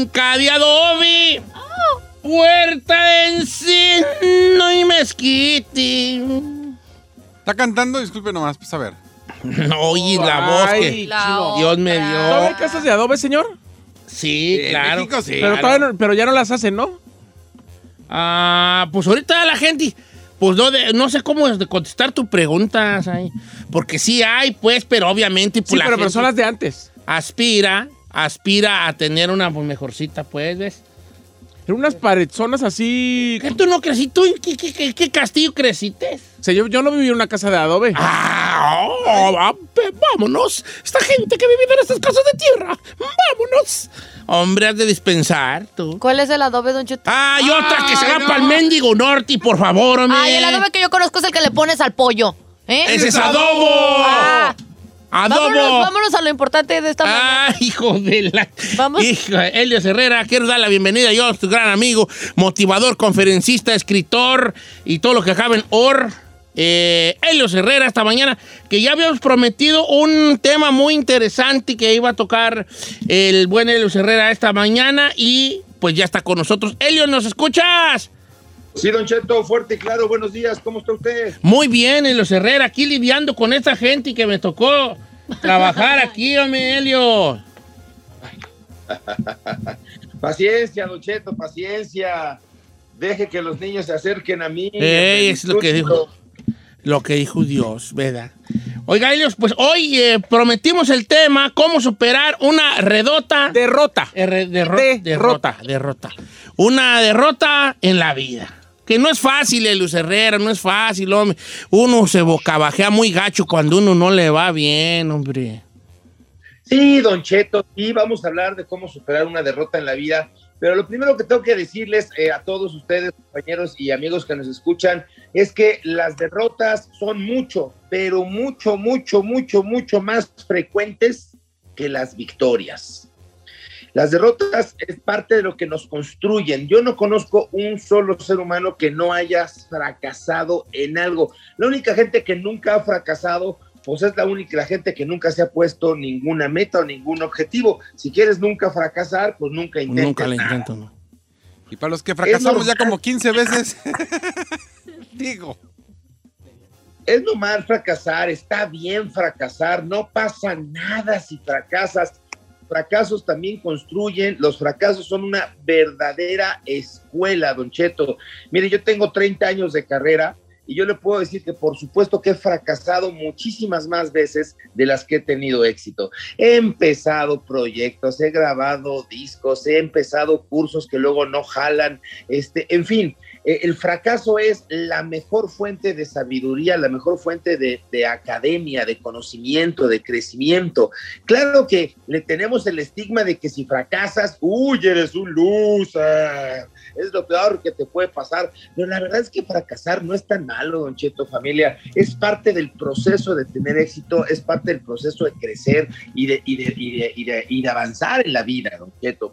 finca de adobe, puerta de encino y mezquite. Está cantando, disculpe nomás, pues a ver. Oye, la voz que La Dios me otra. ¿Todavía hay dio. casas de adobe, señor? Sí, claro. México sí. Pero, todavía no- pero ya no las hacen, ¿no? Ah, pues ahorita la gente, pues no, de- no sé cómo es de contestar tu pregunta, ahí. porque sí hay, pues, pero obviamente pues, Sí, la pero gente personas de antes. aspira, aspira a tener una pues, mejorcita, pues, ¿ves? Eran unas parezonas así. ¿Qué tú no creciste? ¿Tú en qué, qué- qué- qué castillo creciste? O sea, yo, yo no viví en una casa de adobe. Ah, oh, ve- vámonos. Esta gente que vive en estas casas de tierra, vámonos. Hombre, has de dispensar, tú. ¿Cuál es el adobe, Don Cheto? Ah, y otra que se va no. para el mendigo norte, por favor, hombre. Ay, el adobe que yo conozco es el que le pones al pollo. ¿eh? Ese es adobo. Ah, Adobo. vámonos, vámonos a lo importante de esta mañana. Ah, hijo de la. Vamos. Hijo, Elios Herrera, quiero dar la bienvenida. Yo, tu gran amigo, motivador, conferencista, escritor y todo lo que acaba en OR. Eh, Herrera, esta mañana, que ya habíamos prometido un tema muy interesante que iba a tocar el buen Helios Herrera esta mañana y pues ya está con nosotros. Helios, ¿nos escuchas? Sí, Don Cheto, fuerte y claro, buenos días, ¿cómo está usted? Muy bien, Helios Herrera, aquí lidiando con esta gente que me tocó trabajar aquí, hombre, Helios. Paciencia, Don Cheto, paciencia. Deje que los niños se acerquen a mí. Ey, es lo que dijo. Lo que dijo Dios, ¿verdad? Oiga, Helios, pues hoy eh, prometimos el tema, cómo superar una redota. Derrota. eh, re- derro- De- derrota, derrota. Una derrota en la vida. Que no es fácil, Helios Herrera, no es fácil, hombre. Uno se bocabajea muy gacho cuando uno no le va bien, hombre. Sí, Don Cheto, y vamos a hablar de cómo superar una derrota en la vida. Pero lo primero que tengo que decirles eh, a todos ustedes, compañeros y amigos que nos escuchan, es que las derrotas son mucho, pero mucho, mucho, mucho, mucho más frecuentes que las victorias. Las derrotas es parte de lo que nos construyen. Yo no conozco un solo ser humano que no haya fracasado en algo. La única gente que nunca ha fracasado, pues es la única la gente que nunca se ha puesto ninguna meta o ningún objetivo. Si quieres nunca fracasar, pues nunca intentes Nunca le intento, ¿no? Y para los que fracasamos ya como 15 veces. Digo. Es normal fracasar, está bien fracasar, no pasa nada si fracasas. Fracasos también construyen, los fracasos son una verdadera escuela, Don Cheto. Mire, yo tengo 30 años de carrera y yo le puedo decir que por supuesto que he fracasado muchísimas más veces de las que he tenido éxito. He empezado proyectos, he grabado discos, he empezado cursos que luego no jalan, este, en fin, eh, el fracaso es la mejor fuente de sabiduría, la mejor fuente de, de academia, de conocimiento, de crecimiento. Claro que le tenemos el estigma de que si fracasas, uy, eres un loser, es lo peor que te puede pasar. Pero la verdad es que fracasar no es tan malo, don Cheto, familia. Es parte del proceso de tener éxito, es parte del proceso de crecer y de, y de, y de, avanzar en la vida, don Cheto.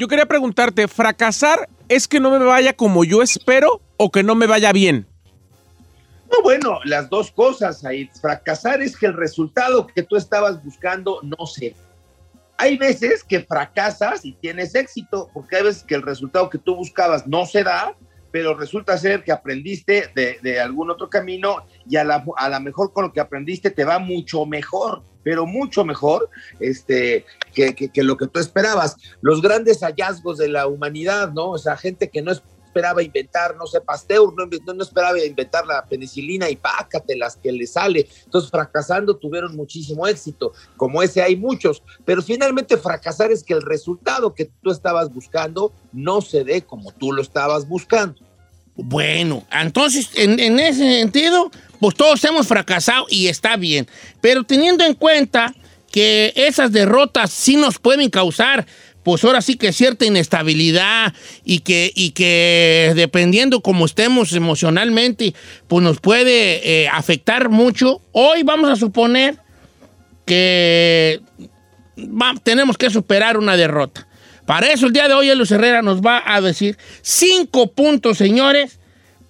Yo quería preguntarte, ¿fracasar es que no me vaya como yo espero o que no me vaya bien? No, bueno, las dos cosas ahí. Fracasar es que el resultado que tú estabas buscando no se. Hay veces que fracasas y tienes éxito, porque hay veces que el resultado que tú buscabas no se da, pero resulta ser que aprendiste de, de algún otro camino y a la, a la mejor con lo que aprendiste te va mucho mejor, pero mucho mejor este, que, que- lo que tú esperabas. Los grandes hallazgos de la humanidad, ¿no? O sea, gente que no esperaba inventar, no sé, Pasteur no, no esperaba inventar la penicilina y pácatelas que le sale. Entonces, fracasando tuvieron muchísimo éxito. Como ese hay muchos, pero finalmente fracasar es que el resultado que tú estabas buscando no se dé como tú lo estabas buscando. Bueno, entonces, en, ese sentido, pues todos hemos fracasado y está bien. Pero teniendo en cuenta que esas derrotas sí nos pueden causar, pues ahora sí que cierta inestabilidad y que, y que dependiendo cómo estemos emocionalmente, pues nos puede eh, afectar mucho. Hoy vamos a suponer que tenemos que superar una derrota. Para eso el día de hoy Luis Herrera nos va a decir cinco puntos, señores,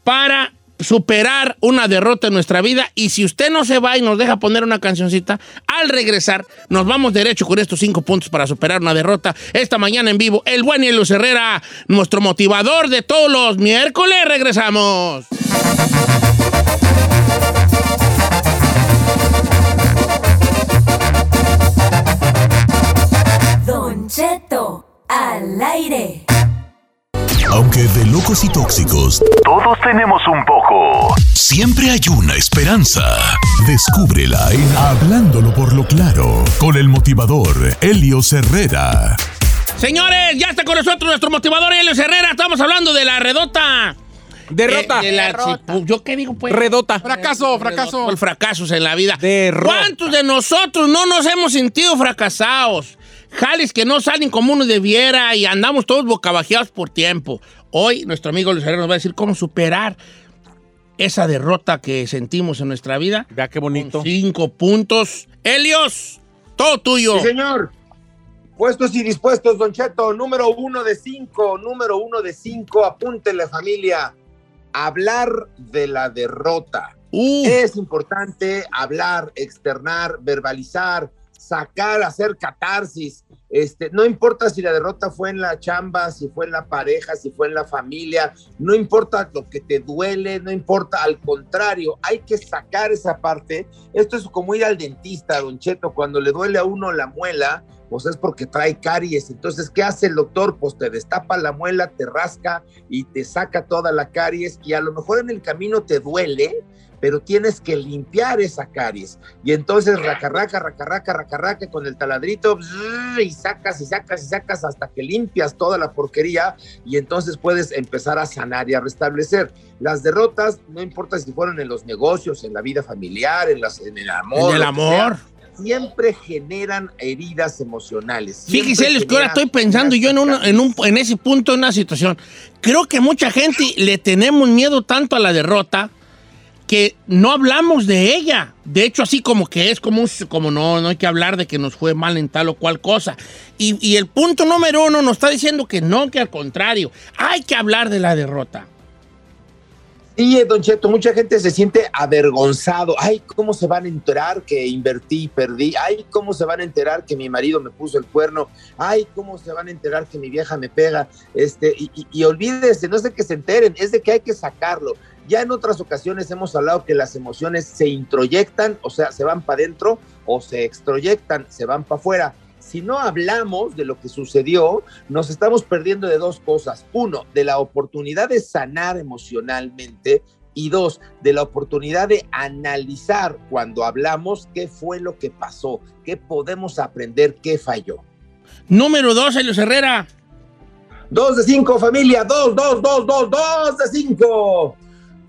para superar una derrota en nuestra vida. Y si usted no se va y nos deja poner una cancioncita, al regresar nos vamos derecho con estos cinco puntos para superar una derrota. Esta mañana en vivo, el buen Luz Herrera, nuestro motivador de todos los miércoles. Regresamos. Al aire. Aunque de locos y tóxicos, Todos tenemos un poco. siempre hay una esperanza. Descúbrela en Hablándolo por lo claro, con el motivador Helios Herrera. Señores, ya está con nosotros nuestro motivador Helios Herrera. Estamos hablando de la redota. Derrota. Eh, de la- Derrota. ¿Yo qué digo, pues? Redota. Fracaso, fracaso. Por fracasos en la vida. Derrota. ¿Cuántos de nosotros no nos hemos sentido fracasados? Jales que no salen como uno debiera y andamos todos bocabajeados por tiempo. Hoy nuestro amigo Luis Herrera nos va a decir cómo superar esa derrota que sentimos en nuestra vida. Vea qué bonito. Con cinco puntos. Helios, todo tuyo. Sí, señor. Puestos y dispuestos, Don Cheto. Número uno de cinco, número uno de cinco. Apúntenle, familia. Hablar de la derrota. Uh, Es importante hablar, externar, verbalizar, sacar, hacer catarsis. Este, no importa si la derrota fue en la chamba, si fue en la pareja, si fue en la familia, no importa lo que te duele, no importa, al contrario, hay que sacar esa parte. Esto es como ir al dentista, don Cheto, cuando le duele a uno la muela, pues es porque trae caries. Entonces, ¿qué hace el doctor? Pues te destapa la muela, te rasca y te saca toda la caries y a lo mejor en el camino te duele, pero tienes que limpiar esa caries. Y entonces racarraca, racarraca, racarraca con el taladrito y sacas y sacas y sacas hasta que limpias toda la porquería y entonces puedes empezar a sanar y a restablecer. Las derrotas, no importa si fueron en los negocios, en la vida familiar, en, las, en el amor. en el sea, amor. siempre generan heridas emocionales. Fíjese, que ahora estoy pensando yo en, una- en, un, en ese punto, en una situación. Creo que mucha gente le tenemos miedo tanto a la derrota que no hablamos de ella. De hecho, así como que es como, como no, no hay que hablar de que nos fue mal en tal o cual cosa. Y, y el punto número uno nos está diciendo que no, que al contrario, hay que hablar de la derrota. Sí, Don Cheto, mucha gente se siente avergonzado. Ay, ¿cómo se van a enterar que invertí y perdí? Ay, ¿cómo se van a enterar que mi marido me puso el cuerno? Ay, ¿cómo se van a enterar que mi vieja me pega? Este, y, y, y olvídese, no es de que se enteren, es de que hay que sacarlo. Ya en otras ocasiones hemos hablado que las emociones se introyectan, o sea, se van para adentro, o se extroyectan, se van para afuera. Si no hablamos de lo que sucedió, nos estamos perdiendo de dos cosas. Uno, de la oportunidad de sanar emocionalmente y dos, de la oportunidad de analizar cuando hablamos qué fue lo que pasó, qué podemos aprender, qué falló. Número dos, Helios Herrera. Dos de cinco, familia, dos, dos, dos, dos, dos de cinco.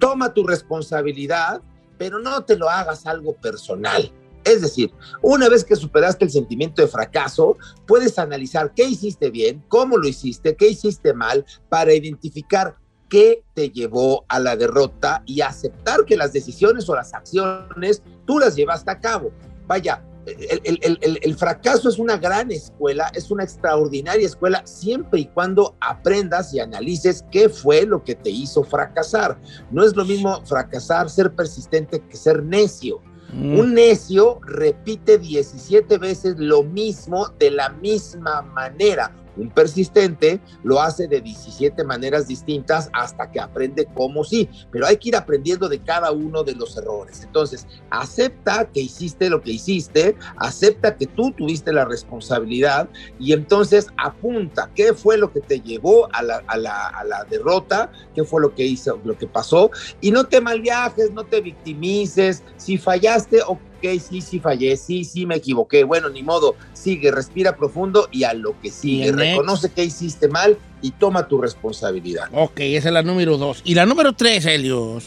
Toma tu responsabilidad, pero no te lo hagas algo personal. Es decir, una vez que superaste el sentimiento de fracaso, puedes analizar qué hiciste bien, cómo lo hiciste, qué hiciste mal, para identificar qué te llevó a la derrota y aceptar que las decisiones o las acciones tú las llevaste a cabo. Vaya, el, el- el- fracaso es una gran escuela, es una extraordinaria escuela, siempre y cuando aprendas y analices qué fue lo que te hizo fracasar. No es lo mismo fracasar, ser persistente, que ser necio. Mm. Un necio repite 17 veces lo mismo de la misma manera. Un persistente lo hace de 17 maneras distintas hasta que aprende cómo sí, pero hay que ir aprendiendo de cada uno de los errores. Entonces, acepta que hiciste lo que hiciste, acepta que tú tuviste la responsabilidad y entonces apunta qué fue lo que te llevó a la, a la- a la derrota, qué fue lo que hizo, lo que pasó y no te malviajes, no te victimices. Si fallaste, ok, sí, sí fallé, sí, sí me equivoqué. Bueno, ni modo, sigue, respira profundo y a lo que sigue. Reconoce que hiciste mal y toma tu responsabilidad. Ok, esa es la número dos. Y la número tres, Helios.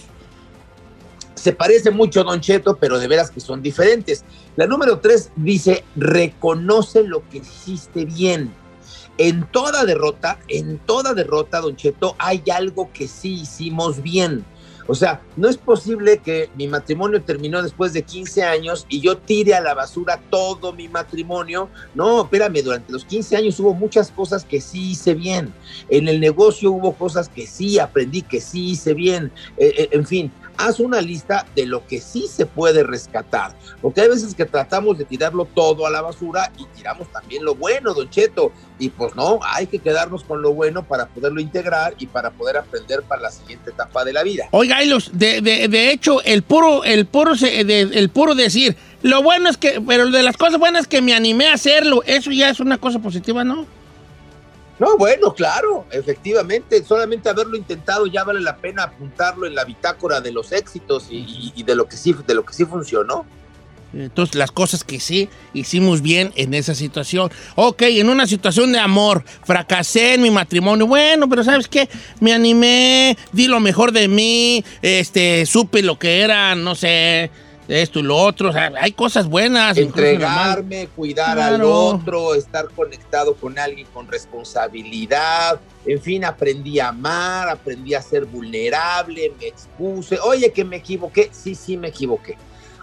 Se parece mucho, Don Cheto, pero de veras que son diferentes. La número tres dice, reconoce lo que hiciste bien. En toda derrota, en toda derrota, Don Cheto, hay algo que sí hicimos bien. O sea, no es posible que mi matrimonio terminó después de 15 años y yo tire a la basura todo mi matrimonio. No, espérame, durante los 15 años hubo muchas cosas que sí hice bien. En el negocio hubo cosas que sí aprendí, que sí hice bien. Eh, eh, en fin, haz una lista de lo que sí se puede rescatar. Porque hay veces que tratamos de tirarlo todo a la basura y tiramos también lo bueno, don Cheto. Y pues no, hay que quedarnos con lo bueno para poderlo integrar y para poder aprender para la siguiente etapa de la vida. Oiga, y los- de, de- hecho, el puro, el puro, el puro decir, lo bueno es que, pero de las cosas buenas que me animé a hacerlo, eso ya es una cosa positiva, ¿no? No, bueno, claro, efectivamente, solamente haberlo intentado ya vale la pena apuntarlo en la bitácora de los éxitos y, de lo que sí, de lo que sí funcionó. Entonces, las cosas que sí hicimos bien en esa situación. Ok, en una situación de amor, fracasé en mi matrimonio. Bueno, pero ¿sabes qué? Me animé, di lo mejor de mí, este, supe lo que era, no sé, esto y lo otro. O sea, hay cosas buenas. Entregarme, cuidar al otro, estar conectado con alguien con responsabilidad. En fin, aprendí a amar, aprendí a ser vulnerable, me expuse. Oye, que me equivoqué. Sí, sí, me equivoqué.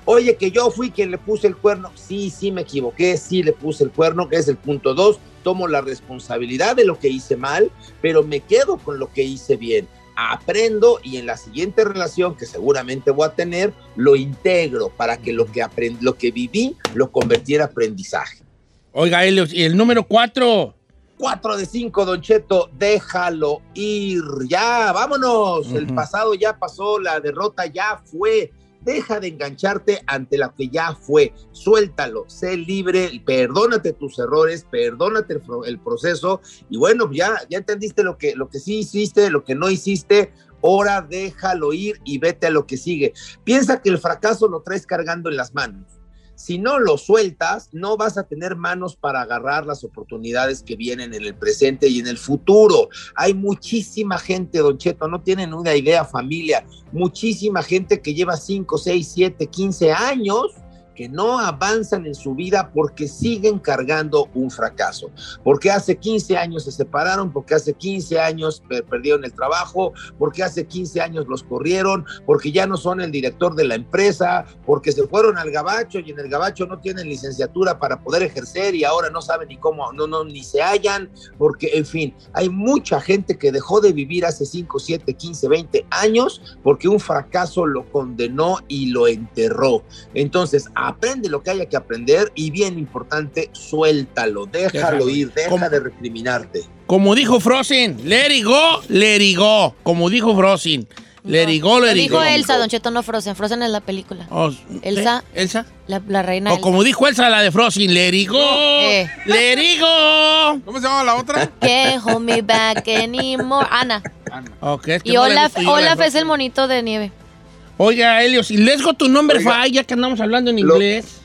Oye, que yo fui quien le puse el cuerno. Sí, sí, me equivoqué. Sí, le puse el cuerno, que es el punto dos. Tomo la responsabilidad de lo que hice mal, pero me quedo con lo que hice bien. Aprendo y en la siguiente relación que seguramente voy a tener, lo integro para que lo que, lo que viví lo convirtiera en aprendizaje. Oiga, Helios, y el número cuatro. 4 de 5, Don Cheto, déjalo ir. Ya, vámonos. El pasado ya pasó, la derrota ya fue. Deja de engancharte ante la que ya fue. Suéltalo, sé libre, perdónate tus errores, perdónate el, pro- el proceso. Y bueno, ya, ya entendiste lo que, lo que sí hiciste, lo que no hiciste. Ahora déjalo ir y vete a lo que sigue. Piensa que el fracaso lo traes cargando en las manos. Si no lo sueltas, no vas a tener manos para agarrar las oportunidades que vienen en el presente y en el futuro. Hay muchísima gente, Don Cheto, no tienen una idea, familia. Muchísima gente que lleva 5, 6, 7, 15 años que no avanzan en su vida porque siguen cargando un fracaso. Porque hace 15 años se separaron, porque hace 15 años per- perdieron el trabajo, porque hace 15 años los corrieron, porque ya no son el director de la empresa, porque se fueron al gabacho y en el gabacho no tienen licenciatura para poder ejercer y ahora no saben ni cómo, no, no, ni se hallan, porque en fin, hay mucha gente que dejó de vivir hace 5, 7, 15, 20 años porque un fracaso lo condenó y lo enterró. Entonces, aprende lo que haya que aprender y bien importante, suéltalo, déjalo, Déjalo ir, deja ¿Cómo? de recriminarte. Como dijo Frozen, let it go, let it go. Como dijo Frozen, let it go, Lo let it dijo. Elsa, Don Cheto, no Frozen. Frozen es la película. Oh, Elsa. ¿eh? Elsa. La, la reina O Elsa. como dijo Elsa, la de Frozen, let it go, Eh. let it go. ¿Cómo se llama la otra? Can't hold me back anymore. Ana. Ok, es que Y no Olaf, Olaf es el monito de nieve. Oiga, Helios, y les go tu nombre Oiga. ya que andamos hablando en Lo- inglés.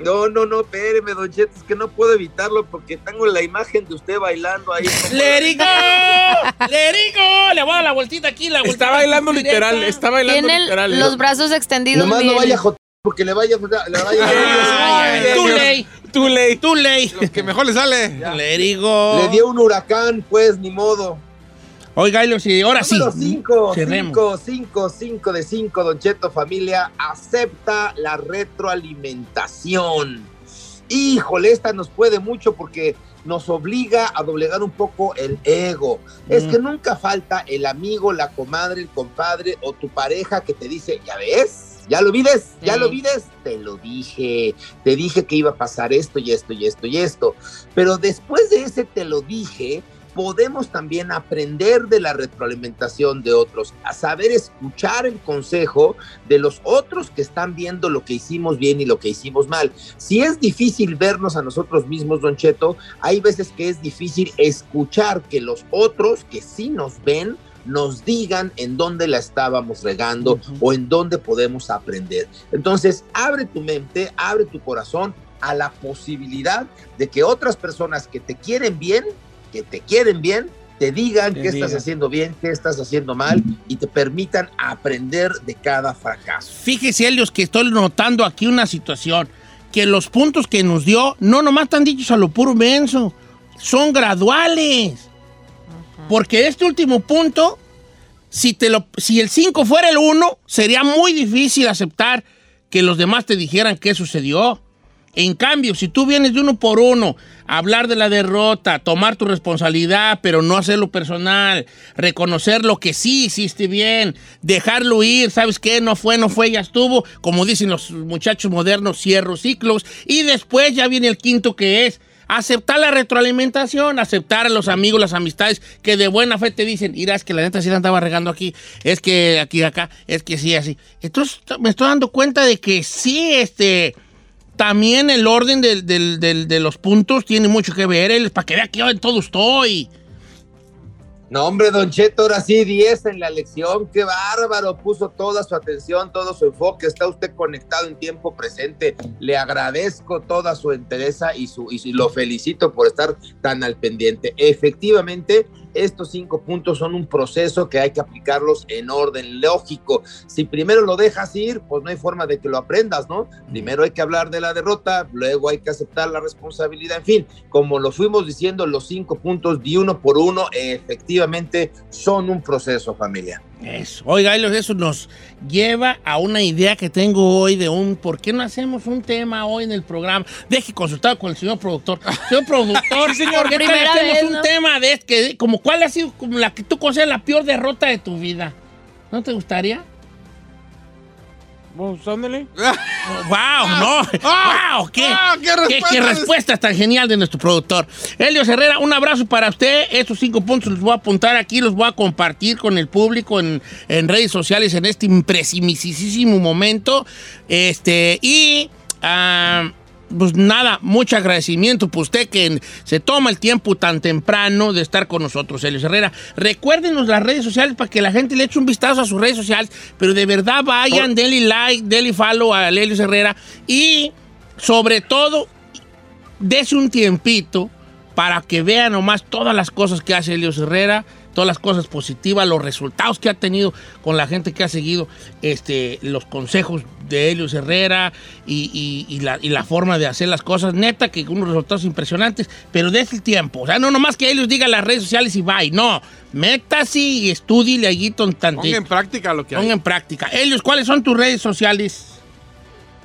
No, no, no, espéreme, Don Cheto, es que no puedo evitarlo porque tengo la imagen de usted bailando ahí. como- Let it go, let it go. Le voy a dar la vueltita aquí, la vueltita Está bailando directa. literal, está bailando Tiene literal. los brazos extendidos. Nomás no vaya a joder porque le vaya, le vaya Ay, ay, Too late, Too late. too late. Lo que mejor le sale. It go. Le dio un huracán, pues, ni modo. Oiga, y ahora sí. Número 5, Cerremos. 5, 5, 5 de 5, Don Cheto Familia, acepta la retroalimentación. Híjole, esta nos puede mucho porque nos obliga a doblegar un poco el ego. Es Mm. que nunca falta el amigo, la comadre, el compadre o tu pareja que te dice, ya ves, ya lo vides, ya Sí. lo vides, te lo dije, te dije que iba a pasar esto y esto y esto y esto. Pero después de ese te lo dije, podemos también aprender de la retroalimentación de otros, a saber escuchar el consejo de los otros que están viendo lo que hicimos bien y lo que hicimos mal. Si es difícil vernos a nosotros mismos, Don Cheto, hay veces que es difícil escuchar que los otros que sí nos ven nos digan en dónde la estábamos regando Ujú. o en dónde podemos aprender. Entonces, abre tu mente, abre tu corazón a la posibilidad de que otras personas que te quieren bien, que te quieren bien, te digan Te qué estás haciendo bien, qué estás haciendo mal y te permitan aprender de cada fracaso. Fíjese, Helios, que estoy notando aquí una situación. Que los puntos que nos dio no nomás están dichos a lo puro menso, son graduales. Porque este último punto si, te lo, si el 5 fuera el 1, sería muy difícil aceptar que los demás te dijeran qué sucedió. En cambio, si tú vienes de uno por uno hablar de la derrota, tomar tu responsabilidad, pero no hacerlo personal, reconocer lo que sí hiciste bien, dejarlo ir, ¿sabes qué? No fue, no fue, ya estuvo. Como dicen los muchachos modernos, cierro ciclos. Y después ya viene el quinto que es aceptar la retroalimentación, aceptar a los amigos, las amistades que de buena fe te dicen, mira, es que la neta sí la andaba regando aquí, es que aquí, acá, es que sí, así. Entonces me estoy dando cuenta de que sí, este también el orden de los puntos tiene mucho que ver, él, para que vea que yo en todo estoy. No, hombre, Don Cheto, ahora sí, 10 en la lección. Qué bárbaro. Puso toda su atención, todo su enfoque. Está usted conectado en tiempo presente. Le agradezco toda su entereza y, su, y lo felicito por estar tan al pendiente. Efectivamente, estos cinco puntos son un proceso que hay que aplicarlos en orden lógico. Si primero lo dejas ir, pues no hay forma de que lo aprendas, ¿no? Primero hay que hablar de la derrota, luego hay que aceptar la responsabilidad. En fin, como lo fuimos diciendo, los cinco puntos de uno por uno efectivamente son un proceso, familia. Eso. Oiga, eso nos lleva a una idea que tengo hoy de un ¿por qué no hacemos un tema hoy en el programa? Deje consultar con el señor productor. Señor productor, señor, ¿qué tal Primera hacemos vez, un ¿no? tema de este? Como cuál ha sido como la que tú consideras la peor derrota de tu vida? ¿No te gustaría? Pues, ándale. ¡Wow! ¡No! ¡Wow! ¿Qué, ah, qué qué, respuesta qué es- respuesta tan genial de nuestro productor! Helios Herrera, un abrazo para usted. Estos cinco puntos los voy a apuntar aquí, los voy a compartir con el público en, en redes sociales en este impresimisísimo momento. Este, y. ah, pues nada, mucho agradecimiento por usted que se toma el tiempo tan temprano de estar con nosotros, Helios Herrera. Recuérdenos las redes sociales para que la gente le eche un vistazo a sus redes sociales, pero de verdad vayan, denle like, denle follow a Helios Herrera y sobre todo, dese un tiempito para que vean nomás todas las cosas que hace Helios Herrera, todas las cosas positivas, los resultados que ha tenido con la gente que ha seguido este, los consejos de Helios Herrera y, y- y la, y la forma de hacer las cosas. Neta, que unos resultados impresionantes, pero desde el tiempo. O sea, no nomás que Helios diga las redes sociales y bye. No, métase y estudie allí Ponga tantito. en práctica lo que hay. Ponga en práctica. Helios, ¿cuáles son tus redes sociales?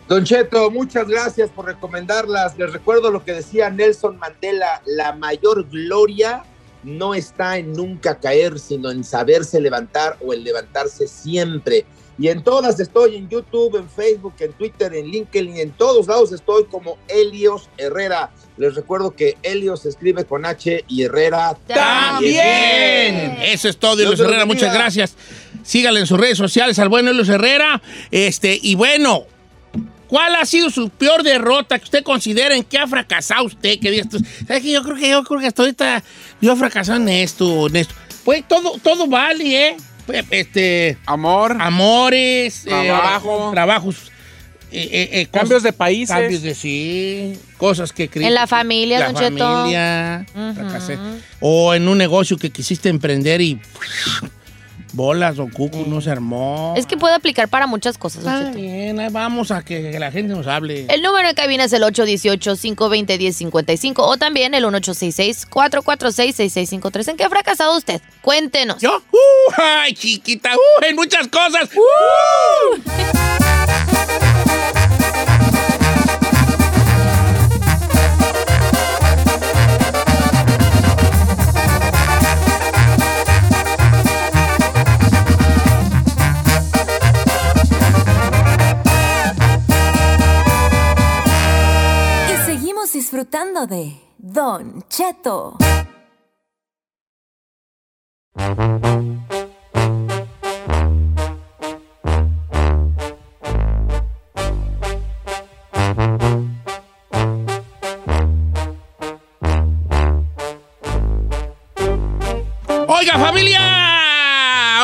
Don Cheto, muchas gracias por recomendarlas. Les recuerdo lo que decía Nelson Mandela, la mayor gloria no está en nunca caer, sino en saberse levantar o en levantarse siempre. Y en todas estoy, en YouTube, en Facebook, en Twitter, en LinkedIn, en todos lados estoy como Helios Herrera. Les recuerdo que Helios se escribe con H y Herrera ¡También! Eso es todo, Helios Herrera. Muchas gracias. Síganle en sus redes sociales al buen Helios Herrera. Este, y bueno, ¿cuál ha sido su peor derrota que usted considera en que ha fracasado usted? Que diga esto, ¿Sabe qué? Yo creo que yo creo que hasta ahorita yo he fracasado en esto, en esto. Pues todo, todo vale, ¿eh? Pues, Este, Amor. amores, eh, Trabajo. trabajos. eh, eh, eh, Cambios de países. Cambios de sí, cosas que En la familia, la Don Cheto. familia, fracasé. O en un negocio que quisiste emprender y bolas o cucu no se armó. Es que puede aplicar para muchas cosas, Don Está Cheto. bien, ahí vamos a que la gente nos hable. El número de cabina es el 818-520-1055 o también el 1866-446-6653. ¿En qué ha fracasado usted? Cuéntenos. ¿Yo? ¡Uh! ¡Ay, chiquita! ¡Uh! En muchas cosas. ¡Uh! disfrutando de Don Cheto. Oiga, familia.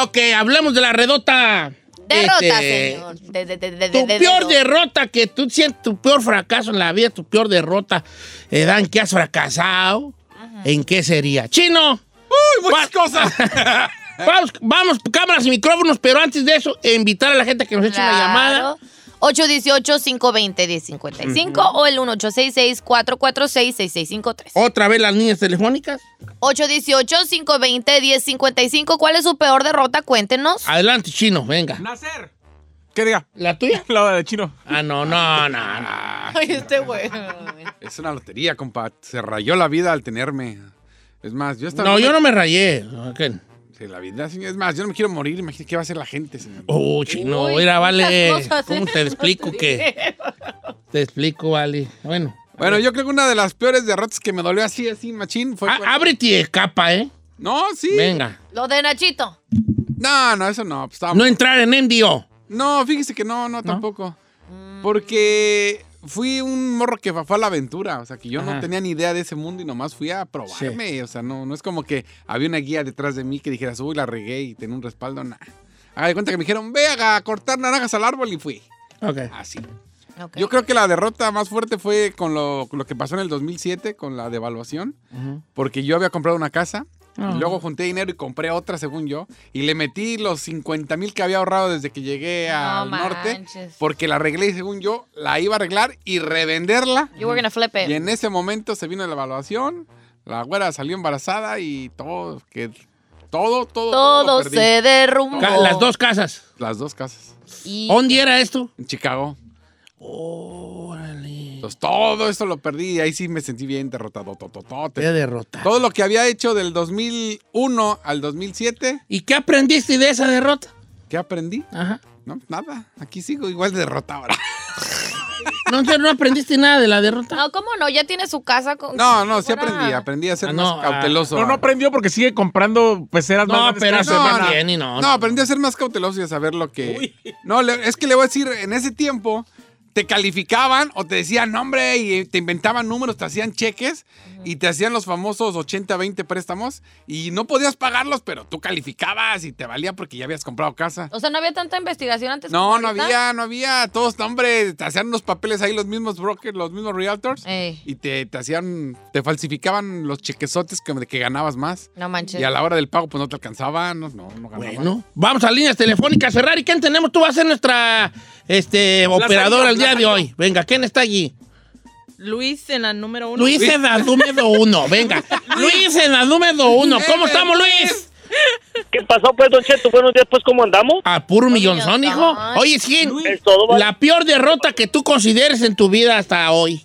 Ok, hablemos de la redota. Derrota, Este, señor. De, de, de, de, Tu de- de- peor de- derrota que tú sientes, tu peor fracaso en la vida, tu peor derrota, eh, Dan, que has fracasado, ¿en qué sería? ¡Chino! ¡Uy, muchas cosas! Vamos, vamos, cámaras y micrófonos, pero antes de eso, invitar a la gente que nos eche una llamada. 818-520-1055 o el 1866-446-6653. Otra vez las líneas telefónicas. 818-520-1055. ¿Cuál es su peor derrota? Cuéntenos. Adelante, chino, venga. Nacer. ¿Qué diga? ¿La tuya? La de chino. Ah, no, no, no. no. Ay, este güey. Es una lotería, compa. Se rayó la vida al tenerme. Es más, yo estaba. No, yo no me rayé. Ok. Sí, la vida, señor. Es más, yo no me quiero morir. Imagínate qué va a hacer la gente, señor. Oh, chino, Uy, mira, vale. cosas, ¿Cómo ¿eh? te explico que? Te explico, vale. Bueno. Bueno, yo creo que una de las peores derrotas que me dolió así, así, machín, fue. Ah, cuando- ábrete y escapa, ¿eh? No, sí. Venga. Lo de Nachito. No, no, eso no. pues, No entrar en MDO. No, fíjese que no, no, tampoco. Porque fui un morro que fue a la aventura. O sea, que yo Ajá. no tenía ni idea de ese mundo y nomás fui a probarme. O sea, no, no es como que había una guía detrás de mí que dijeras, uy, la regué y tenía un respaldo. Nah. Haga de cuenta que me dijeron, ve a cortar naranjas al árbol y fui. Ok. Así. Ok. Yo creo que la derrota más fuerte fue con lo, con lo que pasó en el 2007, con la devaluación. Porque yo había comprado una casa. Ah. Y luego junté dinero y compré otra, según yo. Y le metí los 50 mil que había ahorrado desde que llegué No al norte. Porque la arreglé y según yo la iba a arreglar y revenderla. You were gonna flip Y it. en ese momento se vino la evaluación. La güera salió embarazada y todo, que todo, todo, todo, Todo se derrumbó. Las dos casas. Las dos casas. Y ¿Dónde era esto? En Chicago. Órale. Entonces todo eso lo perdí y ahí sí me sentí bien derrotado. tototote. Qué derrota. Todo lo que había hecho del 2001 al 2007, ¿Y qué aprendiste de esa derrota? ¿qué aprendí? Ajá. No, nada. Aquí sigo igual de derrotado ahora. No, no aprendiste nada de la derrota. No, ¿cómo no? Ya tiene su casa con. No, no, sí aprendí. Aprendí a ser Ah, más no, ah, cauteloso. No, no aprendió porque sigue comprando peceras No, más pero eso semana. también y no. No, aprendí a ser más cauteloso y a saber lo que. No, es que le voy a decir, en ese tiempo te calificaban o te decían nombre y te inventaban números, te hacían cheques y te hacían los famosos 80-20 préstamos y no podías pagarlos, pero tú calificabas y te valía porque ya habías comprado casa. O sea, no había tanta investigación antes. No, no ahorita? había, no había. Todos, hombre, te hacían unos papeles ahí los mismos brokers, los mismos realtors. Ey. Y te, te hacían, te falsificaban los chequesotes que, de que ganabas más. No manches. Y a la hora del pago, pues no te alcanzaba, no, no, no. Bueno, vamos a líneas telefónicas. Ferrari, ¿quién tenemos? Tú vas a ser nuestra este, operadora el día de hoy. Venga, ¿quién está allí? Luis en la número uno. Luis en la número uno. Venga, Luis en la número uno. ¿Cómo estamos, Luis? ¿Qué pasó, pues, Don Cheto? Buenos días, pues, ¿cómo andamos? A puro millonzón, hijo. Oye, ¿vale? La peor derrota que tú consideres en tu vida hasta hoy.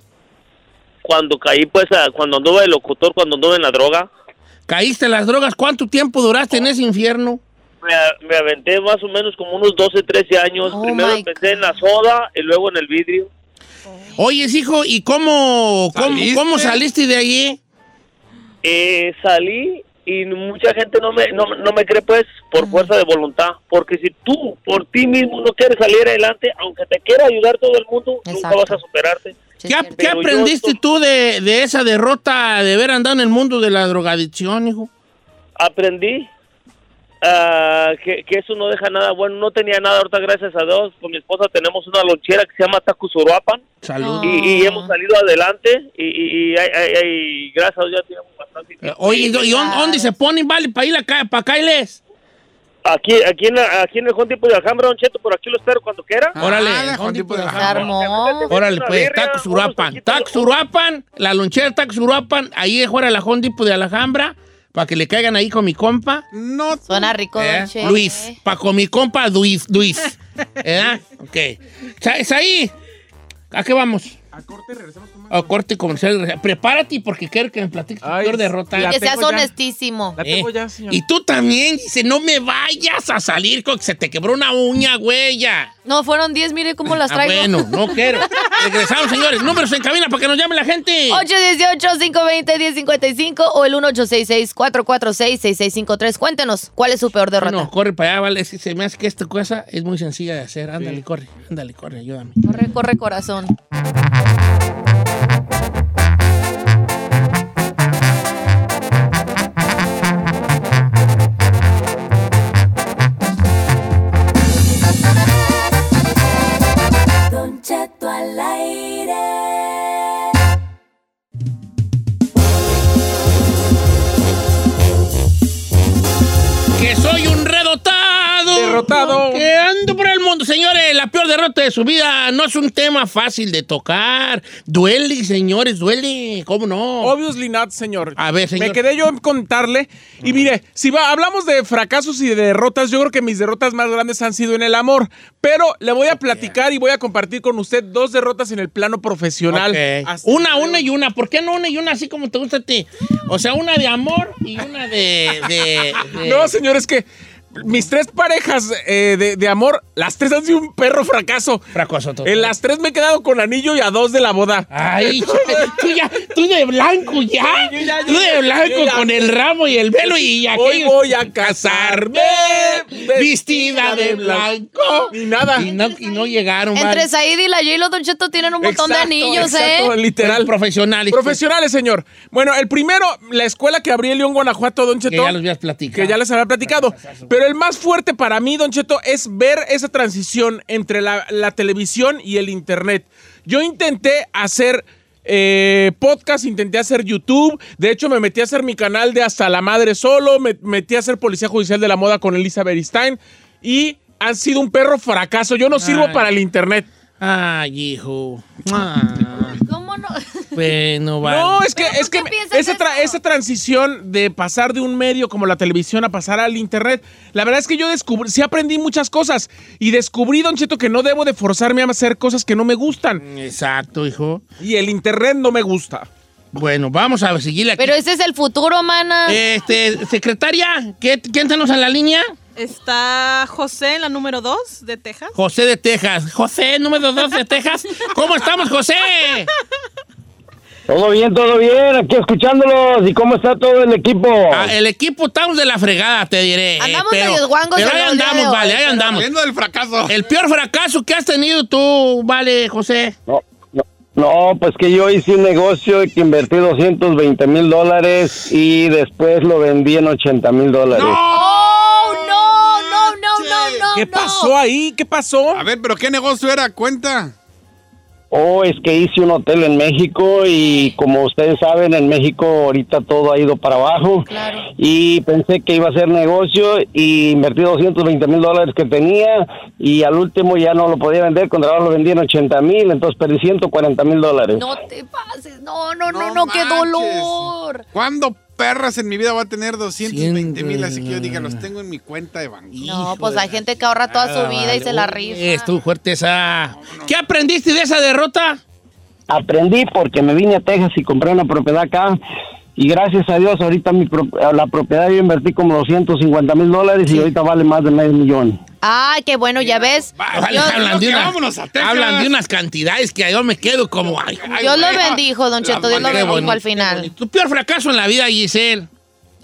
Cuando caí, pues, a- cuando anduve de locutor, cuando anduve en la droga, ¿Caíste en las drogas? ¿Cuánto tiempo duraste en ese infierno? me, a- me aventé más o menos como unos 12, 13 años. Oh, Primero empecé en la soda y luego en el vidrio. Oye, hijo, ¿y cómo, cómo, ¿Saliste? cómo saliste de allí? Eh, salí y mucha gente no me, no, no me cree, pues, Mm. por fuerza de voluntad. Porque si tú, por ti mismo, no quieres salir adelante, aunque te quiera ayudar todo el mundo, nunca vas a superarte. Sí, ¿Qué, qué yo aprendiste tú de, de esa derrota de haber andado en el mundo de la drogadicción, hijo? aprendí ah, que, que eso no deja nada bueno. No tenía nada, ahorita gracias a Dios, con mi esposa tenemos una lonchera que se llama Tacusuruapan Salud. y, y hemos salido adelante y, y, y gracias a Dios ya tenemos bastante. Eh, tiempo. Oye, ¿y dó- ¿y dónde, dónde se ponen, vale, para ir acá, para Cailes? Aquí, aquí, en la- aquí en el Juan Tipo de Alhambra, Don Cheto, por aquí lo espero cuando quiera. Órale, Ah, ¿dónde Juan Tipo de armó. Órale, pues, la lonchera Tacos Uruapan, ahí es fuera de la Hondipo de Alhambra, para que le caigan ahí con mi compa. No, Suena rico, ¿eh? don. Luis, para con mi compa Luis. Luis. ¿Verdad? Ok. ¿Es ahí? ¿A qué vamos? A corte regresamos. A corte comercial. Prepárate porque quiero que me platiques tu peor derrota. Que seas tengo honestísimo. La tengo Eh, ya, señor. Y tú también, dice, no me vayas a salir con que se te quebró una uña, güey. No, fueron 10, mire cómo las Ah, traigo. bueno, no quiero. Regresamos, señores. Números en cabina para que nos llame la gente. 818-520-1055 o el 1866-446-6653. Cuéntenos, ¿cuál es su peor derrota? No, corre para allá, vale. Se me hace que esta cosa es muy sencilla de hacer. Ándale, corre. Ándale, corre, ayúdame. Corre, corre, corazón. Que ando por el mundo, señores, la peor derrota de su vida no es un tema fácil de tocar. Duele, señores, duele. ¿Cómo no? Obviously not, señor. A ver, señor. Me quedé yo en contarle. Y mire, si va, hablamos de fracasos y de derrotas, yo creo que mis derrotas más grandes han sido en el amor. Pero le voy a platicar y voy a compartir con usted dos derrotas en el plano profesional. Una, una y una. ¿Por qué no una y una así como te gusta a ti? O sea, una de amor y una de... de- de- No, señor, es que mis tres parejas eh, de, de amor, las tres han sido un perro fracaso. Fracaso total. En las tres me he quedado con anillo y a dos de la boda. Ay, tú ya, tú de blanco ya. yo ya- tú de blanco ya- con el ramo y el velo y Hoy aquello. voy a casarme vestida de blanco. Y nada. Y no, y no llegaron. Entre. Said y la J-Lo, Don Cheto, tienen un montón Exacto, de anillos, exacto, ¿eh? Literal. Profesionales. Profesionales, señor. Bueno, el primero, la escuela que abrí en León, Guanajuato, Don Que Cheto. ya los habías platicado. que ya les había platicado. Pero el más fuerte para mí, Don Cheto, es ver esa transición entre la, la televisión y el internet. Yo intenté hacer eh, podcast, intenté hacer YouTube. De hecho, me metí a hacer mi canal de Hasta la Madre Solo. Me metí a hacer Policía Judicial de la Moda con Elisa Beristain. Y han sido un perro fracaso. Yo no sirvo Ay. para el internet. Ay, hijo. Ah. bueno, vale. No, es que, ¿Pero por es que esa, tra- esa transición de pasar de un medio como la televisión a pasar al internet, la verdad es que yo descubrí, sí aprendí muchas cosas y descubrí, Don Cheto, que no debo de forzarme a hacer cosas que no me gustan Exacto, hijo. y el internet no me gusta. Bueno, vamos a seguirle aquí. Pero ese es el futuro, mana. Este, secretaria, ¿qué, ¿quién tenemos en la línea? Está José en la número 2 de Texas. José de Texas. José, número 2 de Texas. ¿Cómo estamos, José? Todo bien, todo bien, aquí escuchándolos. ¿Y cómo está todo el equipo? Ah, el equipo estamos de la fregada, te diré. eh, Andamos pero, medios guangos Pero ahí el de andamos, hoy, vale, ahí pero- andamos. Viendo del fracaso. El peor fracaso que has tenido tú, vale, José. No, no, no, pues que yo hice un negocio que invertí 220 mil dólares y después lo vendí en 80 mil dólares. ¡Oh, no, no, no, no, no! ¿Qué no. pasó ahí? ¿Qué pasó? A ver, pero ¿qué negocio era? Cuenta. Oh, es que hice un hotel en México y como ustedes saben, en México ahorita todo ha ido para abajo. Claro. Y pensé que iba a ser negocio y invertí 220 mil dólares que tenía y al último ya no lo podía vender, con trabajo lo vendí en 80 mil, entonces perdí 140 mil dólares. No te pases. No, no, no, No no, qué dolor. ¿Cuándo perras en mi vida voy a tener 220 mil? Así que yo diga, los tengo en mi cuenta de banco. No, pues hay gente que ahorra toda su vida y se la rifa. Estuvo fuerte esa. ¿Qué aprendiste de esa derrota? aprendí porque me vine a Texas y compré una propiedad acá y gracias a Dios ahorita mi pro- la propiedad yo invertí como 250 mil dólares y ahorita vale más de medio millón. Ay, qué bueno, ya ves. Vale, Yo- hablan, de unas, vámonos a Texas. hablan de unas cantidades que yo me quedo como. Ay, Dios lo bendijo, Don Cheto. Dios lo bendijo al final. Tu peor fracaso en la vida, Giselle.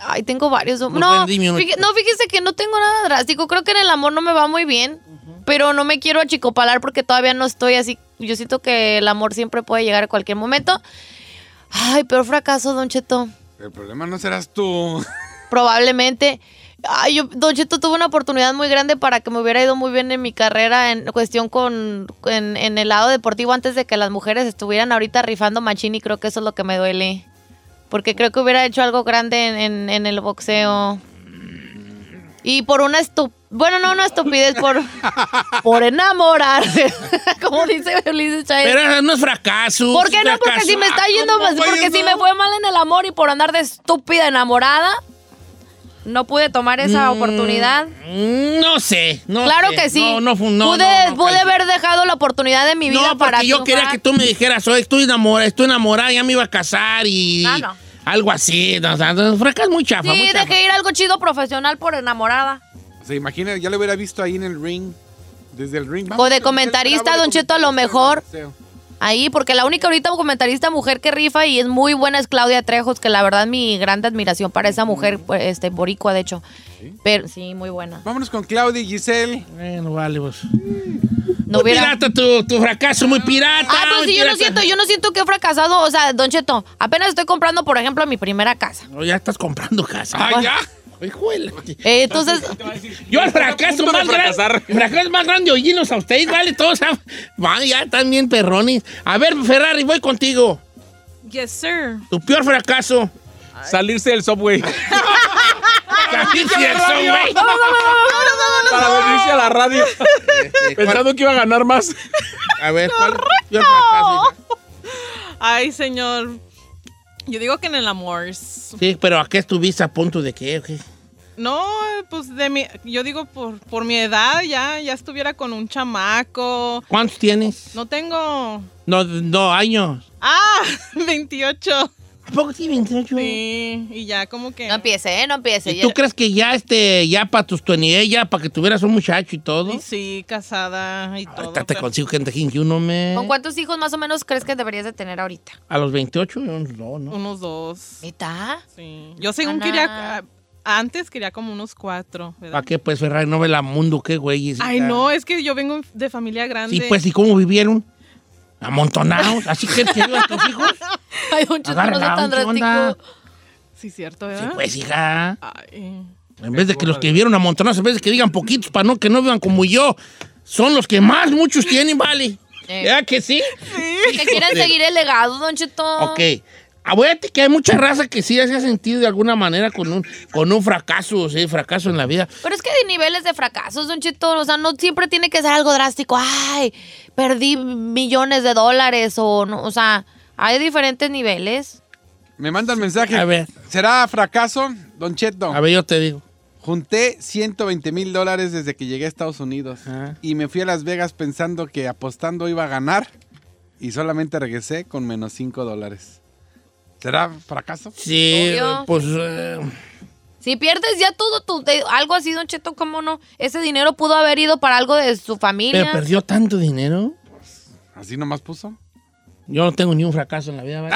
Ay, tengo varios. No, fíjese, no, fíjese que no tengo nada drástico. Creo que en el amor no me va muy bien. Pero no me quiero achicopalar porque todavía no estoy así. Yo siento que el amor siempre puede llegar a cualquier momento. Ay, peor fracaso, Don Cheto. El problema no serás tú. Probablemente. Ay, yo, Don Cheto tuvo una oportunidad muy grande para que me hubiera ido muy bien en mi carrera en cuestión con en, en el lado deportivo antes de que las mujeres estuvieran ahorita rifando machín y creo que eso es lo que me duele. Porque creo que hubiera hecho algo grande en, en- en el boxeo. Y por una estu bueno, no, no estupidez, por, por enamorarse. Como dice Ulises Chávez. Pero no es fracaso. ¿Por qué no? Porque fracaso. si me está yendo, ¿cómo fue porque si me fue mal en el amor y por andar de estúpida enamorada, no pude tomar esa oportunidad. Mm, No sé. No claro sé. que sí. No, no, no, pude no, no, haber dejado la oportunidad de mi vida No, porque para yo quería que tú me dijeras, oye, estoy enamorada, estoy enamorada, ya me iba a casar y Ah, no. Algo así. No, o sea, no, fracaso muy chafa, muy Sí, chafa. dejé ir algo chido profesional por enamorada. O sea, imagina, ya lo hubiera visto ahí en el ring. Desde el ring. O de comentarista, Don Cheto, a lo mejor. Ahí, porque la única ahorita comentarista mujer que rifa y es muy buena es Claudia Trejos, que la verdad mi gran admiración para esa mujer, pues, este, boricua de hecho. Pero sí, muy buena. Vámonos con Claudia y Giselle. Bueno, vale, pues. No muy hubiera- pirata tu, tu fracaso, muy pirata. Ah, pues sí, yo no siento, yo no siento que he fracasado. O sea, Don Cheto, apenas estoy comprando, por ejemplo, mi primera casa. No, ya estás comprando casa. ¡Ah, ya! Hijuela. Eh, entonces, Yo el fracaso más grande. fracaso más grande, oínos a ustedes, vale, todos. ah, Va, ya están bien perrones. A ver, Ferrari, voy contigo. Yes, sir. Tu peor fracaso. Salirse del subway. eso, radio. güey. Para venirse a la radio. Este, Pensando que iba a ganar más. A ver, ¿cuál el fracaso? Ay, señor. Yo digo que en el amor. Sí, pero ¿a qué estuviste a punto de qué? o qué? No, pues de mi, yo digo por, por mi edad ya, ya estuviera con un chamaco. ¿Cuántos tienes? No tengo. No, no, años. Ah, 28. ¿A poco sí, 28? Sí, y ya como que. No empiece, ¿eh? No empiece. ¿Y tú crees que ya, este, ya para tus 20, ya para que tuvieras un muchacho y todo? Y sí, casada y todo. Ahorita te pero- consigo gente 21, me... ¿Con cuántos hijos más o menos crees que deberías de tener ahorita? A los 28, unos dos, ¿no? Unos dos. ¿Neta? Sí. Yo según Ana. quería. Antes quería como unos cuatro. ¿verdad? ¿Para qué, pues, Ferrari? No ve la mundo, qué güey. Ay, no, es que yo vengo de familia grande. Sí, pues, ¿y cómo vivieron? Amontonados. ¿Así que te vivan tus hijos? Ay, don Cheto, no tan drástico. Sí, cierto, Sí, ¿verdad? pues, hija. Ay. En vez de que los que vivieron amontonados, en vez de que digan poquitos para no, que no vivan como yo, son los que más muchos tienen, vale. Eh. ¿Verdad que sí? Que quieren seguir el legado, don Cheto. Ok. Acuérdate que hay mucha raza que sí se ha sentido de alguna manera con un, con un fracaso, sí, fracaso en la vida. Pero es que hay niveles de fracasos, don Cheto. O sea, no siempre tiene que ser algo drástico. Ay, perdí millones de dólares o no. O sea, hay diferentes niveles. Me manda el mensaje. A ver. ¿Será fracaso, Don Cheto? A ver, yo te digo. Junté 120 mil dólares desde que llegué a Estados Unidos. Ah. Y me fui a Las Vegas pensando que apostando iba a ganar. Y solamente regresé con menos 5 dólares. ¿Será fracaso? Sí, Obvio. pues... eh, Si pierdes ya todo tu, de- algo así, don Cheto, ¿cómo no? Ese dinero pudo haber ido para algo de su familia. pero perdió tanto dinero. ¿Así nomás puso? Yo no tengo ni un fracaso en la vida. ¿vale?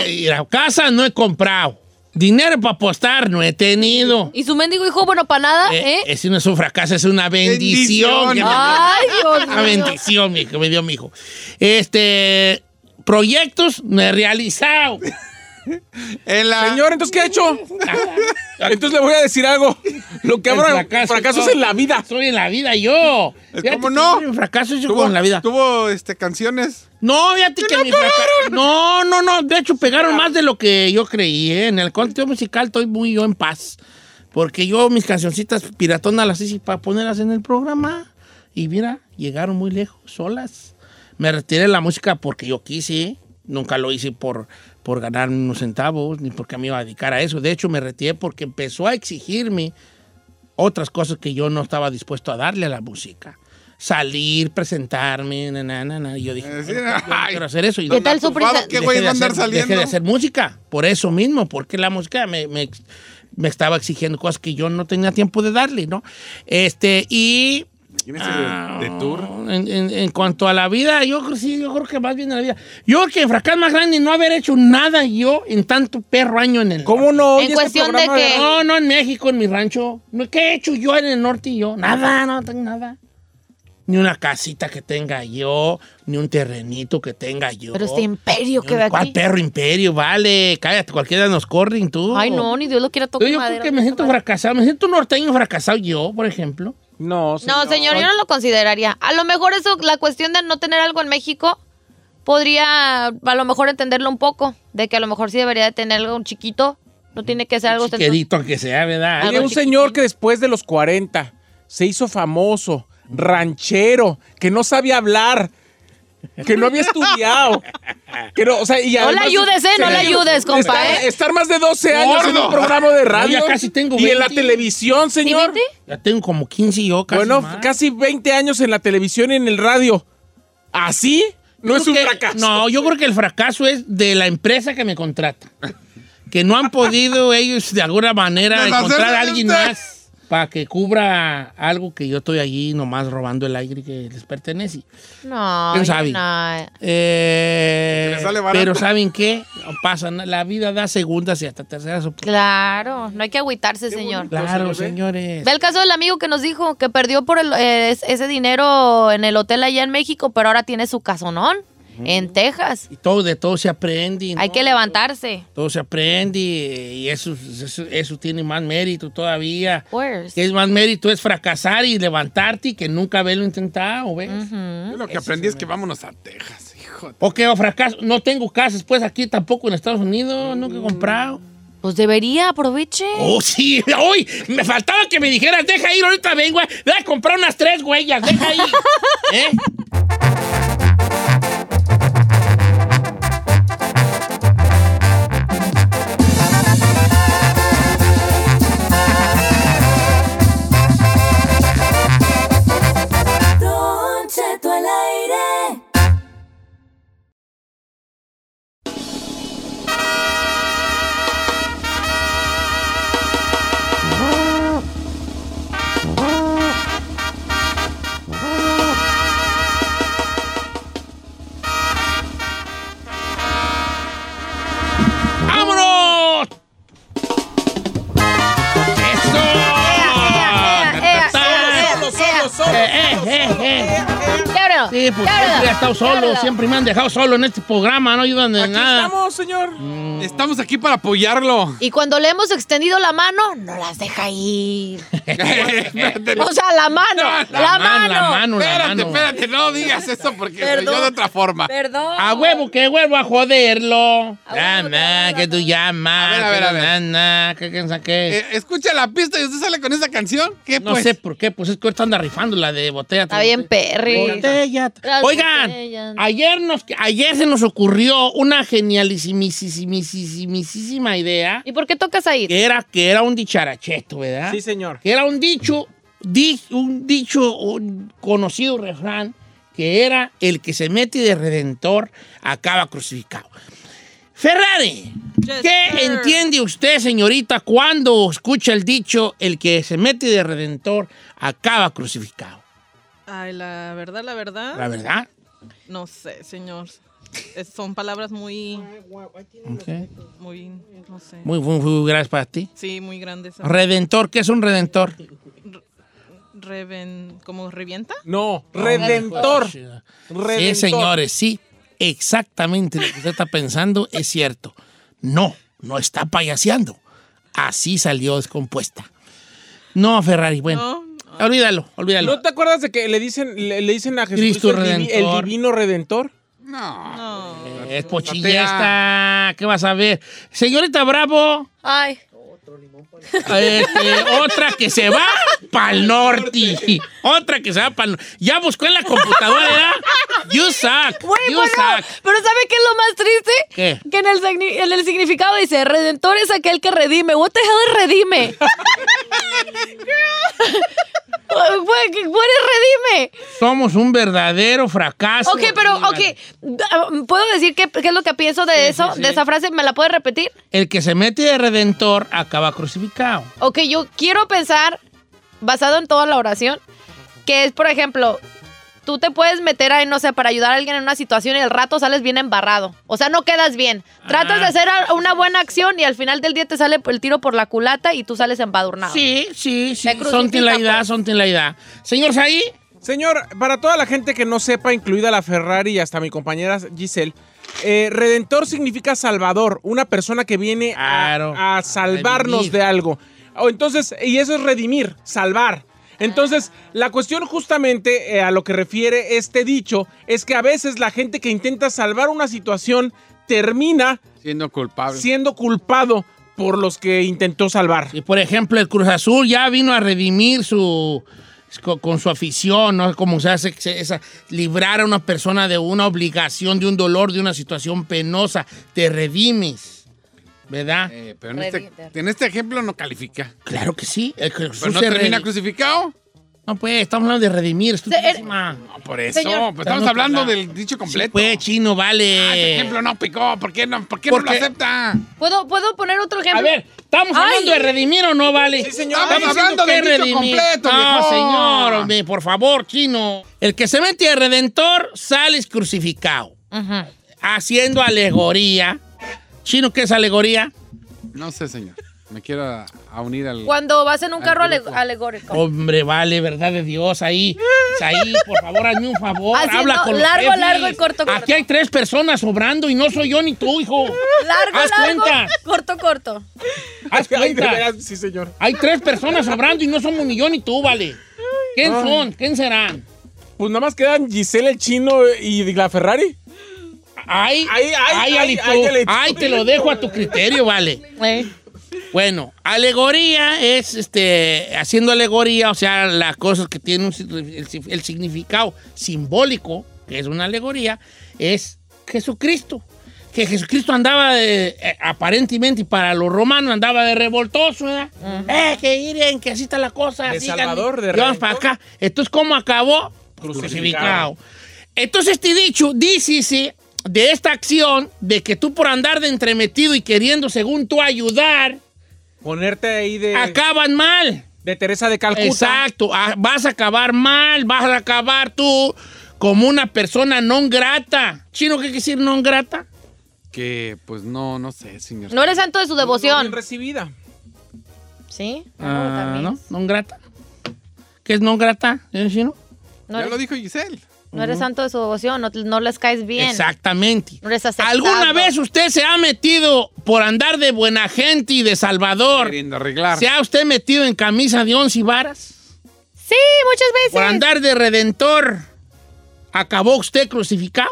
Yo, y, y la casa no he comprado. Dinero para apostar no he tenido. Y su mendigo hijo, bueno, para nada, Eh, ¿eh? Ese no es un fracaso, es una bendición. Bendición. que me dio. Ay, Dios Una mío. bendición mi- que me dio mi hijo. Este, proyectos no he realizado. En la... Señor, ¿entonces qué ha hecho? Entonces le voy a decir algo. Lo que habrá fracaso, fracasos no. en la vida. Soy en la vida yo. Fíjate ¿Cómo que no? un fracaso yo ¿Tuvo, en la vida. ¿Tuvo este, canciones? No, fíjate que mi fracaso. No, no, no. De hecho, pegaron más de lo que yo creí. ¿eh? En el contenido musical estoy muy yo en paz. Porque yo mis cancioncitas piratonas las hice para ponerlas en el programa. Y mira, llegaron muy lejos, solas. Me retiré de la música porque yo quise. Nunca lo hice por, por ganar unos centavos, ni porque me iba a dedicar a eso. De hecho, me retiré porque empezó a exigirme otras cosas que yo no estaba dispuesto a darle a la música. Salir, presentarme, na, na, na, na. Y yo dije, Eh, sí, yo no quiero hacer eso. Y ¿Qué tal su? ¿Qué güey de va a andar hacer- saliendo? Dejé de hacer música, por eso mismo, porque la música me, me- me estaba exigiendo cosas que yo no tenía tiempo de darle, ¿no? Este, y... ¿Tienes de, ah, de tour? En, en- en cuanto a la vida, yo creo, sí, yo creo que más bien en la vida. Yo creo que el fracaso más grande es no haber hecho nada yo en tanto perro año en el ¿Cómo no? En Oye, cuestión de programa que- no, no en México, en mi rancho. ¿Qué he hecho yo en el norte y yo? Nada, no tengo nada. Ni una casita que tenga yo, ni un terrenito que tenga yo. Pero este imperio que ve ¿Cuál aquí. perro imperio? Vale, cállate, cualquiera nos corren tú. Ay, no, ni Dios lo quiera Yo, tocar yo creo madera. que me siento fracasado. Me siento un norteño fracasado yo, por ejemplo. No, No, señor, yo no lo consideraría. A lo mejor eso, la cuestión de no tener algo en México, podría a lo mejor entenderlo un poco. De que a lo mejor sí debería de tener algo un chiquito. No tiene que ser algo. Chiquerito que sea, ¿verdad? Oye, un chiquitín. señor que después de los 40 se hizo famoso, ranchero, que no sabía hablar, que no había estudiado. Que no, o sea, y No le ayudes, ¿eh? No le ayudes, compa, estar, ¿eh? estar más de 12 años en un programa de radio. No, ya casi tengo y en la 20. televisión, ¿Sí, señor. Ya tengo como 15 yo casi bueno, más. casi 20 años en la televisión y en el radio. ¿Así? No Yo es un que- fracaso. No, yo creo que el fracaso es de la empresa que me contrata. Que no han podido ellos de alguna manera encontrar a alguien más para que cubra algo que yo estoy allí nomás robando el aire que les pertenece. No, ¿Quién sabe? no. Eh, pero ¿saben qué? No pasa nada. La vida da segundas y hasta terceras oportunidades. Claro, no hay que agüitarse, señor. Claro, señores. Ve el caso del amigo que nos dijo que perdió por el- eh, es- ese dinero en el hotel allá en México, pero ahora tiene su casonón en Texas. Y todo, de todo se aprende. ¿no? Hay que levantarse. Todo se aprende y eso, eso, eso tiene más mérito todavía. Que es más mérito es fracasar y levantarte y que nunca haberlo intentado, ¿ves? Yo lo que aprendí es que vámonos a Texas, hijo. de- Porque o fracaso, no tengo casas pues aquí tampoco en Estados Unidos, nunca he comprado. Pues debería, aproveche. Oh, sí. Uy, me faltaba que me dijeras, deja ir, ahorita vengo. Voy a comprar unas tres huellas, deja ir. ¿Eh? Estado solo, siempre me han dejado solo en este programa, no ayudan de Aquí nada. estamos, señor. Estamos aquí para apoyarlo. Y cuando le hemos extendido la mano, no las deja ir. Espérate, O sea, la mano. No, la, la mano. mano, la mano, la espérate, mano. espérate, no digas eso porque Perdón. yo de otra forma. Perdón. A huevo que vuelvo a joderlo. Llama, que tú llamas. A ver, a ver, a ver. que nana, que quién sabe qué. Eh, escucha la pista y usted sale con esa canción. ¿Qué No pues? sé por qué, pues es que ahorita anda rifando la de botella. Está bien, Perry. Botella. Oigan. Ayer, nos, ayer se nos ocurrió una genialísima idea ¿Y por qué tocas ahí? que era, que era un dicharacheto, ¿verdad? Sí, señor. Que era un dicho, di- un dicho, un conocido refrán, que era el que se mete de redentor acaba crucificado. Ferrari, Yes, ¿qué sir. entiende usted, señorita, cuando escucha el dicho el que se mete de redentor acaba crucificado? Ay, la verdad, la verdad. La verdad. No sé, señor. Es- son palabras muy, muy, no sé. Muy, muy, muy gracias para ti. Sí, muy grandes. Redentor, ¿qué es un redentor? Reven, ¿Como revienta? No, redentor. Sí, Redentor. señores, sí, exactamente lo que usted está pensando es cierto. No, no está payaseando. Así salió descompuesta. No, Ferrari, bueno. Olvídalo, olvídalo. ¿No te acuerdas de que le dicen, le, le dicen a Jesucristo Cristo el, divi- el divino redentor? No. es pochilla esta. ¿Qué vas a ver? Señorita Bravo, Ay. este, otra que se va pa'l norte. Otra que se va pa'l norte. Ya buscó en la computadora, ¿verdad? You suck. Güey, you bueno, suck. pero ¿sabe qué es lo más triste? ¿Qué? Que el, en el significado dice, redentor es aquel que redime. What the hell es redime? Güey, ¿qué- ¿Cuál es redime? Somos un verdadero fracaso. Ok, pero, ok. da- ¿Puedo decir qué, qué es lo que pienso de eso? sí, De esa frase, ¿me la puedes repetir? El que se mete de redentor acaba crucificado. Ok, yo quiero pensar, basado en toda la oración, que es, por ejemplo, tú te puedes meter ahí, no sé, para ayudar a alguien en una situación y al rato sales bien embarrado. O sea, no quedas bien. Tratas Ah. de hacer una buena acción y al final del día te sale el tiro por la culata y tú sales embadurnado. Sí, sí, sí. Son la edad, pues. son la edad. Señor Saí, Señor, para toda la gente que no sepa, incluida la Ferrari y hasta mi compañera Giselle, eh, redentor significa salvador, una persona que viene a- Claro. a, salvarnos de algo. O entonces, y eso es redimir, salvar. Entonces, la cuestión justamente eh, a lo que refiere este dicho es que a veces la gente que intenta salvar una situación termina Siendo culpable. siendo culpado por los que intentó salvar. y por ejemplo, el Cruz Azul ya vino a redimir su con, su afición, ¿no? Como se hace esa, librar a una persona de una obligación, de un dolor, de una situación penosa. Te redimes, ¿verdad? Eh, pero en este, en este ejemplo no califica. Claro que sí. El Cruz Pero no se termina crucificado. No, pues, estamos hablando de redimir, estupidísima. No, por eso. Señor. Pues estamos No, hablando del dicho Sí, completo. pues, chino, Ah, ese vale. ejemplo no picó. ¿Por qué no, por qué no lo acepta? ¿Puedo, ¿Puedo poner otro ejemplo? A ver, ¿estamos Ay. hablando de redimir o no, vale? Sí, señor. Estamos diciendo hablando del es dicho completo, No, señor, hombre, por favor, chino. El que se mete de redentor, sales crucificado. Ujú. Haciendo alegoría. Chino, ¿qué es alegoría? No sé, señor. Me quiero a, a unir al. Cuando vas en un carro alegórico. Hombre, vale, verdad de Dios, ahí. Ahí, por favor, hazme un favor. Haciendo habla con largo, jefes. largo y corto, corto. Aquí hay tres personas sobrando y no soy yo ni tú, hijo. Largo, Haz largo, cuenta. corto, corto. Haz Ay, cuenta. veras, sí, señor. Hay tres personas sobrando y no somos ni yo ni tú, vale. ¿Quién Ay. son? ¿Quién serán? Pues nada más quedan Giselle el chino y la Ferrari. Ay, Ay, ay, ay, ay, Alito. ay, Alito. Ay, te lo dejo a tu criterio, vale. Eh. Bueno, alegoría es, este, haciendo alegoría, o sea, las cosas que tienen un el, si- el significado simbólico, que es una alegoría, es Jesucristo. Que Jesucristo andaba de, eh, aparentemente, y para los romanos andaba de revoltoso, ¿verdad? Eh, que miren, que así está la cosa. De síganme. Salvador, de vamos para acá. Entonces, ¿cómo acabó? Crucificado. Crucificado. Entonces, este dicho, dice de esta acción, de que tú por andar de entremetido y queriendo, según tú, ayudar, Ponerte ahí de, acaban mal. de Teresa de Calcuta. Exacto, ah, vas a acabar mal, vas a acabar tú como una persona non grata. ¿Chino qué quiere decir non grata? Que, pues no, no sé, señor. No eres santo de su No devoción. bien recibida. ¿Sí? Ah, también. ¿No? ¿Non grata? ¿Qué es non grata, señor Chino? No ya eres, lo dijo Giselle. No eres santo de su devoción, no, no les caes bien. Exactamente. No eres aceptado. ¿Alguna vez usted se ha metido por andar de buena gente y de Salvador? Queriendo arreglar. ¿Se ha usted metido en camisa de once varas? Sí, muchas veces. Por andar de redentor, ¿acabó usted crucificado?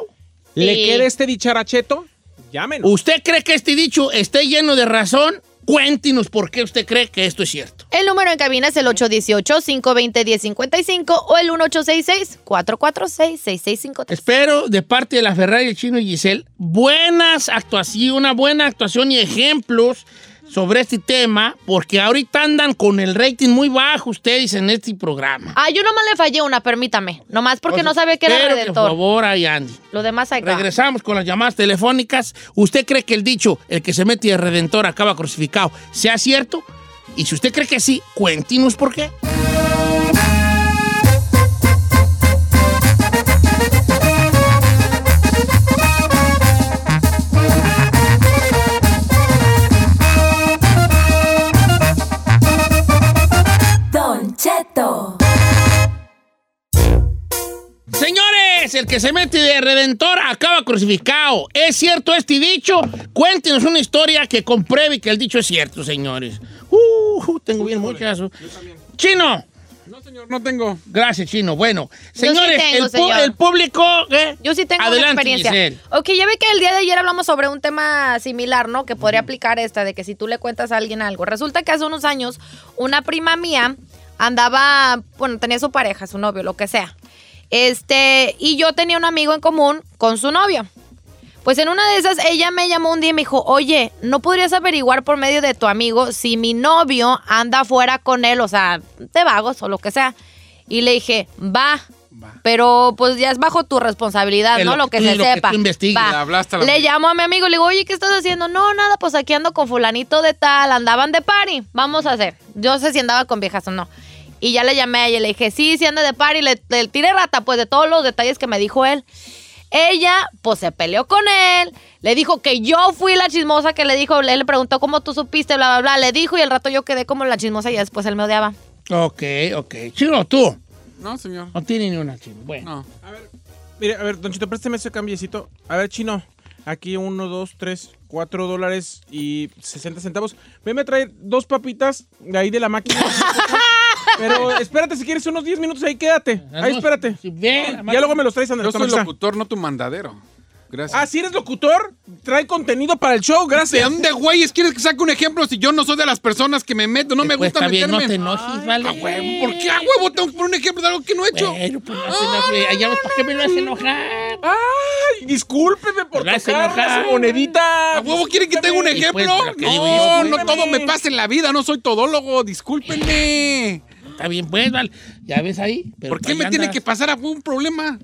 ¿Le queda este dicharacheto? Llámenos. ¿Usted cree que este dicho esté lleno de razón? Cuéntenos por qué usted cree que esto es cierto. El número en cabina es el 818-520-1055 o el 1866-446-6653. Espero de parte de la Ferrari, el Chino y Giselle, buenas actuaciones, una buena actuación y ejemplos sobre este tema, porque ahorita andan con el rating muy bajo ustedes en este programa. Ah, yo nomás le fallé una, permítame. Nomás porque no sabía que era Espero redentor. por favor, ahí Andy. Lo demás hay. Regresamos con las llamadas telefónicas. ¿Usted cree que el dicho, el que se mete de redentor acaba crucificado, sea cierto? Y si usted cree que sí, cuéntenos por qué. Don Cheto. Señores, el que se mete de redentor acaba crucificado. ¿Es cierto este dicho? Cuéntenos una historia que compruebe que el dicho es cierto, señores. Uh, tengo bien muchas. Chino. No, señor, no tengo. Gracias, Chino. Bueno, sí señores, tengo, el, pu- señor. el público. ¿eh? Yo sí tengo Adelante, una experiencia. Giselle. Ok, ya ve que el día de ayer hablamos sobre un tema similar, ¿no? Que podría aplicar esta, de que si tú le cuentas a alguien algo. Resulta que hace unos años una prima mía andaba, bueno, tenía su pareja, su novio, lo que sea. Este, y yo tenía un amigo en común con su novio. Pues en una de esas ella me llamó un día y me dijo, oye, ¿no podrías averiguar por medio de tu amigo si mi novio anda afuera con él, o sea, de vagos o lo que sea? Y le dije, va. Pero pues ya es bajo tu responsabilidad, Es ¿no? lo que tú- se lo que sepa. tú. Va. Le la llamo a mi amigo y le digo, oye, ¿qué estás haciendo? No, nada, pues aquí ando con fulanito de tal, andaban de party. Vamos a hacer. Yo sé si andaba con viejas o no. Y ya le llamé a ella y le dije, sí, sí anda de party. Le, le tiré rata, pues, de todos los detalles que me dijo él. Ella, pues, se peleó con él. Le dijo que yo fui la chismosa que le dijo. Él le preguntó cómo tú supiste, bla, bla, bla. Le dijo y el rato yo quedé como la chismosa y después él me odiaba. Ok, ok. Chino, tú. No, señor. No tiene ni una, Chino. Bueno. No. Mire, a ver, Don Chito, présteme ese cambiecito. A ver, chino. Aquí uno, dos, tres, cuatro dólares y 60 centavos. Venme a traer dos papitas de ahí de la máquina. Pero espérate, si quieres unos 10 minutos ahí, quédate. Ahí, espérate. Sí, bien, Ya luego me los traes, Andrés. Yo soy locutor, no tu mandadero. Gracias. Ah, si eres locutor, trae contenido para el show, ¿De gracias. dónde, güeyes, quieres que saque un ejemplo si yo no soy de las personas que me meto? No me Pues, gusta está bien, meterme. no te enojes, ¿vale? A huevo, ¿por qué a huevo tengo que poner un ejemplo de algo que no he hecho? Bueno, pues no enoje. Allá, ¿para qué me lo hace enojar? Ay, discúlpeme por Me hace tocar enojar. su monedita. ¿A huevo quieren que tenga un pues, ejemplo? ¿qué digo yo? No, no todo me pasa en la vida, no soy todólogo, discúlpenme. Está bien, pues, vale. Ya ves ahí. Pero ¿Por qué me tiene que pasar a un problema?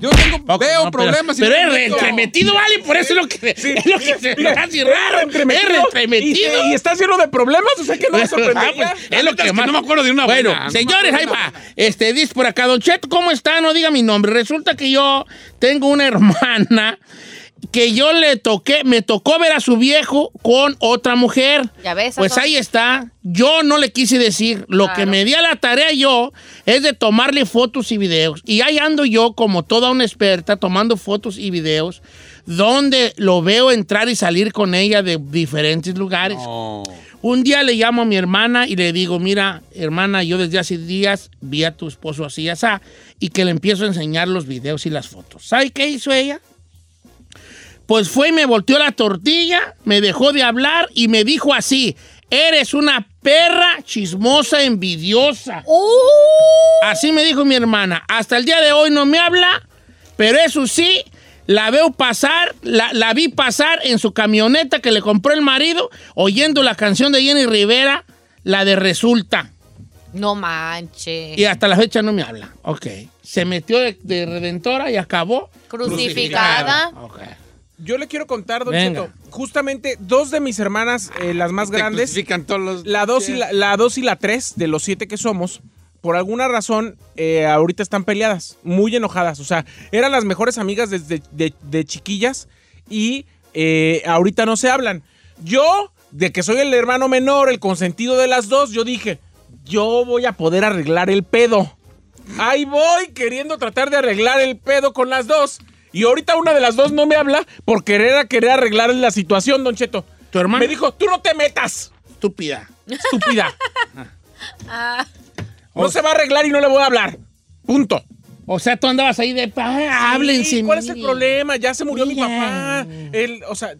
Yo tengo, Poco, veo no, pero- problemas Pero, me es entremetido, vale, por eso es lo que, es lo que se me hace raro. Es entremetido. Y, y estás lleno de problemas, o sea que no me Ah, sorprendería. pues, es lo que que más no me acuerdo de una Bueno, buena, no me señores, ahí va. Este, dice por acá, Don Cheto, ¿cómo está? No diga mi nombre. Resulta que yo tengo una hermana que yo le toqué, me tocó ver a su viejo con otra mujer. Ya ves, Pues ahí está. Yo no le quise decir. Lo que me di a la tarea yo es de tomarle fotos y videos. Y ahí ando yo como toda una experta tomando fotos y videos donde lo veo entrar y salir con ella de diferentes lugares. No. Un día le llamo a mi hermana y le digo, mira, hermana, yo desde hace días vi a tu esposo así, así, y que le empiezo a enseñar los videos y las fotos. ¿Sabe qué hizo ella? Pues fue y me volteó la tortilla, me dejó de hablar y me dijo así, eres una perra chismosa envidiosa. Así me dijo mi hermana. Hasta el día de hoy no me habla, pero eso sí, la veo pasar, la, la vi pasar en su camioneta que le compró el marido, oyendo la canción de Jenny Rivera, la de Resulta. No manches. Y hasta la fecha no me habla. Ok. Se metió de, de redentora y acabó Crucificada. Ok. Yo le quiero contar, Don Venga. Cheto, justamente dos de mis hermanas, eh, las más Te grandes, todos los... la 2 y la, la dos y la 3 de los siete que somos, por alguna razón, eh, ahorita están peleadas, muy enojadas. O sea, eran las mejores amigas desde de, de chiquillas y eh, ahorita no se hablan. Yo, de que soy el hermano menor, el consentido de las dos, yo dije, yo voy a poder arreglar el pedo. Ahí voy queriendo tratar de arreglar el pedo con las dos. Y ahorita una de las dos no me habla por querer a querer arreglar la situación, Don Cheto. Tu hermano. Me dijo, tú no te metas, Estúpida. estúpida. Ah, No se va a arreglar y no le voy a hablar. Punto. O sea, tú andabas ahí de. "Ah, háblense. Sí, ¿Cuál es el mire". problema? Ya se murió mi Mira. papá. El, o sea,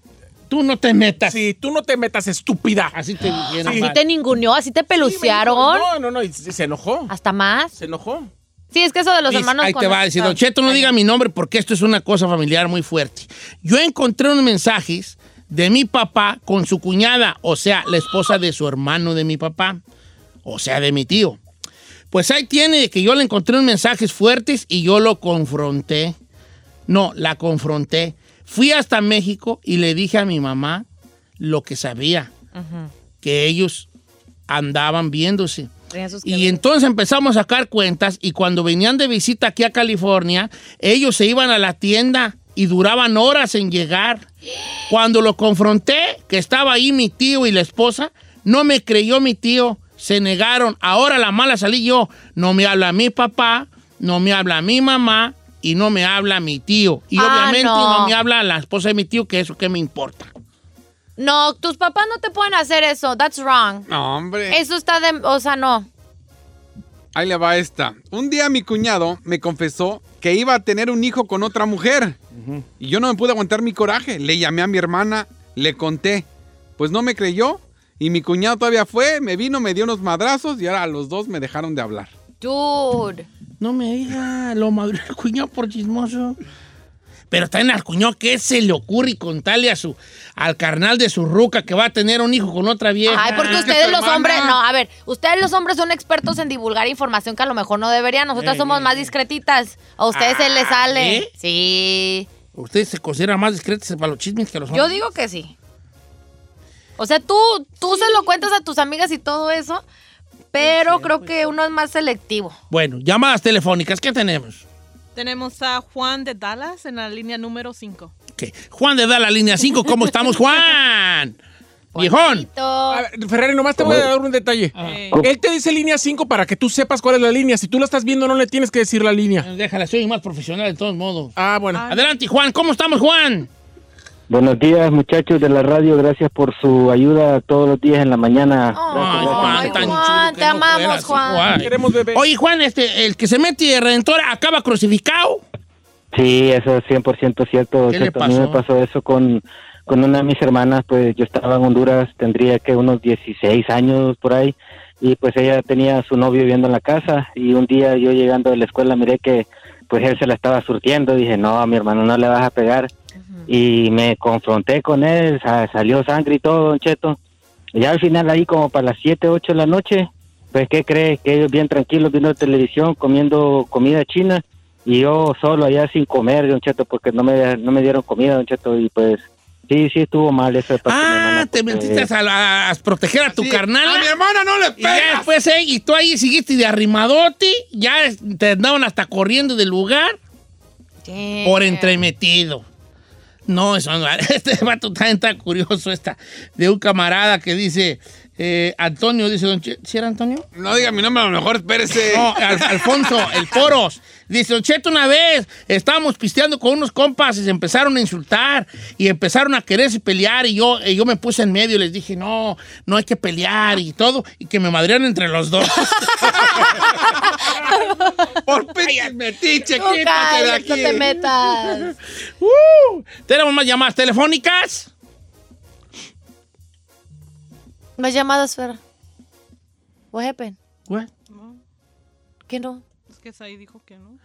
Tú no te metas. sí, tú no te metas, estúpida. Así te dijeron. así te ninguneó, así te Sí, pelucearon. No, no, no, y se enojó. Hasta más. Se enojó. Sí, es que eso de los hermanos. Ahí te va a decir, Don Cheto, no diga mi nombre porque esto es una cosa familiar muy fuerte. Yo encontré unos mensajes de mi papá con su cuñada, o sea, la esposa de su hermano de mi papá, o sea, de mi tío. Pues ahí tiene que yo le encontré unos mensajes fuertes y yo lo confronté. No, la confronté. Fui hasta México y le dije a mi mamá lo que sabía, que ellos andaban viéndose. Y entonces empezamos a sacar cuentas y cuando venían de visita aquí a California, ellos se iban a la tienda y duraban horas en llegar. Cuando lo confronté, que estaba ahí mi tío y la esposa, no me creyó mi tío, se negaron. Ahora la mala salí yo. No me habla mi papá, no me habla mi mamá y no me habla mi tío. Y Ah, obviamente no. no me habla la esposa de mi tío, que eso que me importa. No, tus papás no te pueden hacer eso. That's wrong. No, hombre. Eso está de. O sea, no. Ahí le va esta. Un día mi cuñado me confesó que iba a tener un hijo con otra mujer. Y yo no me pude aguantar mi coraje. Le llamé a mi hermana, le conté. Pues no me creyó. Y mi cuñado todavía fue, me vino, me dio unos madrazos y ahora los dos me dejaron de hablar. Dude. No me diga, lo madrió el cuñado por chismoso. Pero también al cuñado, ¿qué se le ocurre contarle a su, al carnal de su ruca que va a tener un hijo con otra vieja? Ay, porque que ustedes los hermana- hombres, no, a ver, ustedes los hombres son expertos en divulgar información que a lo mejor no deberían. Nosotras Eh, somos eh, más discretitas. A ustedes se les sale. ¿eh? Sí. ¿Ustedes se consideran más discretos para los chismes que los Yo hombres? digo que sí. O sea, tú, tú se lo cuentas a tus amigas y todo eso, pero creo que uno es más selectivo. Bueno, llamadas telefónicas, ¿qué tenemos? Tenemos a Juan de Dallas en la línea número 5. Ok, Juan de da la línea 5, ¿cómo estamos, Juan? Viejón. A ver, Ferrari, nomás te voy a dar un detalle. Eh, Él te dice línea 5 para que tú sepas cuál es la línea. Si tú la estás viendo, no le tienes que decir la línea. Déjala, soy más profesional de todos modos. Ah, bueno. Adelante, Juan, ¿cómo estamos, Juan? Buenos días, muchachos de la radio. Gracias por su ayuda todos los días en la mañana. Ay, Ay, tan Juan, chulo que te no amamos, Juan. Queremos bebé. Oye, Juan, este, el que se mete de redentor acaba crucificado. Sí, eso es 100% cierto. ¿Qué le cierto. A mí pasó? me pasó eso con, con una de mis hermanas. Pues yo estaba en Honduras, tendría que unos 16 años por ahí. Y pues ella tenía a su novio viviendo en la casa. Y un día yo llegando de la escuela miré que pues él se la estaba surtiendo. Dije, no, a mi hermano no le vas a pegar. Y me confronté con él, sa- salió sangre y todo, don Cheto. Y ya al final ahí como para las 7, 8 de la noche, pues ¿qué crees? Que ellos bien tranquilos viendo televisión, comiendo comida china y yo solo allá sin comer, don Cheto, porque no me, no me dieron comida, don Cheto, y pues sí, sí estuvo mal eso de Ah, hermana, te metiste a, la- a proteger a tu Sí, carnal. A mi hermana no le Y ya pegas. después, eh, y tú ahí seguiste de arrimadote, ya te andaban hasta corriendo del lugar por entremetido. No, eso. Este vato también está curioso, esta, de un camarada que dice, eh, Antonio, dice, don Che- ¿sí era Antonio? No diga mi nombre, a lo mejor espérese. No, Al- Alfonso, el Poros. Dice, Don Cheto, una vez estábamos pisteando con unos compas y se empezaron a insultar y empezaron a quererse pelear y yo, y yo me puse en medio y les dije, no, no hay que pelear y todo, y que me madrearon entre los dos. Por pinche metiche, quítate de aquí. no te metas. Uh, ¿Tenemos más llamadas telefónicas? No has llamado a. What happened? What? ¿Qué no? Es que Saí dijo que no.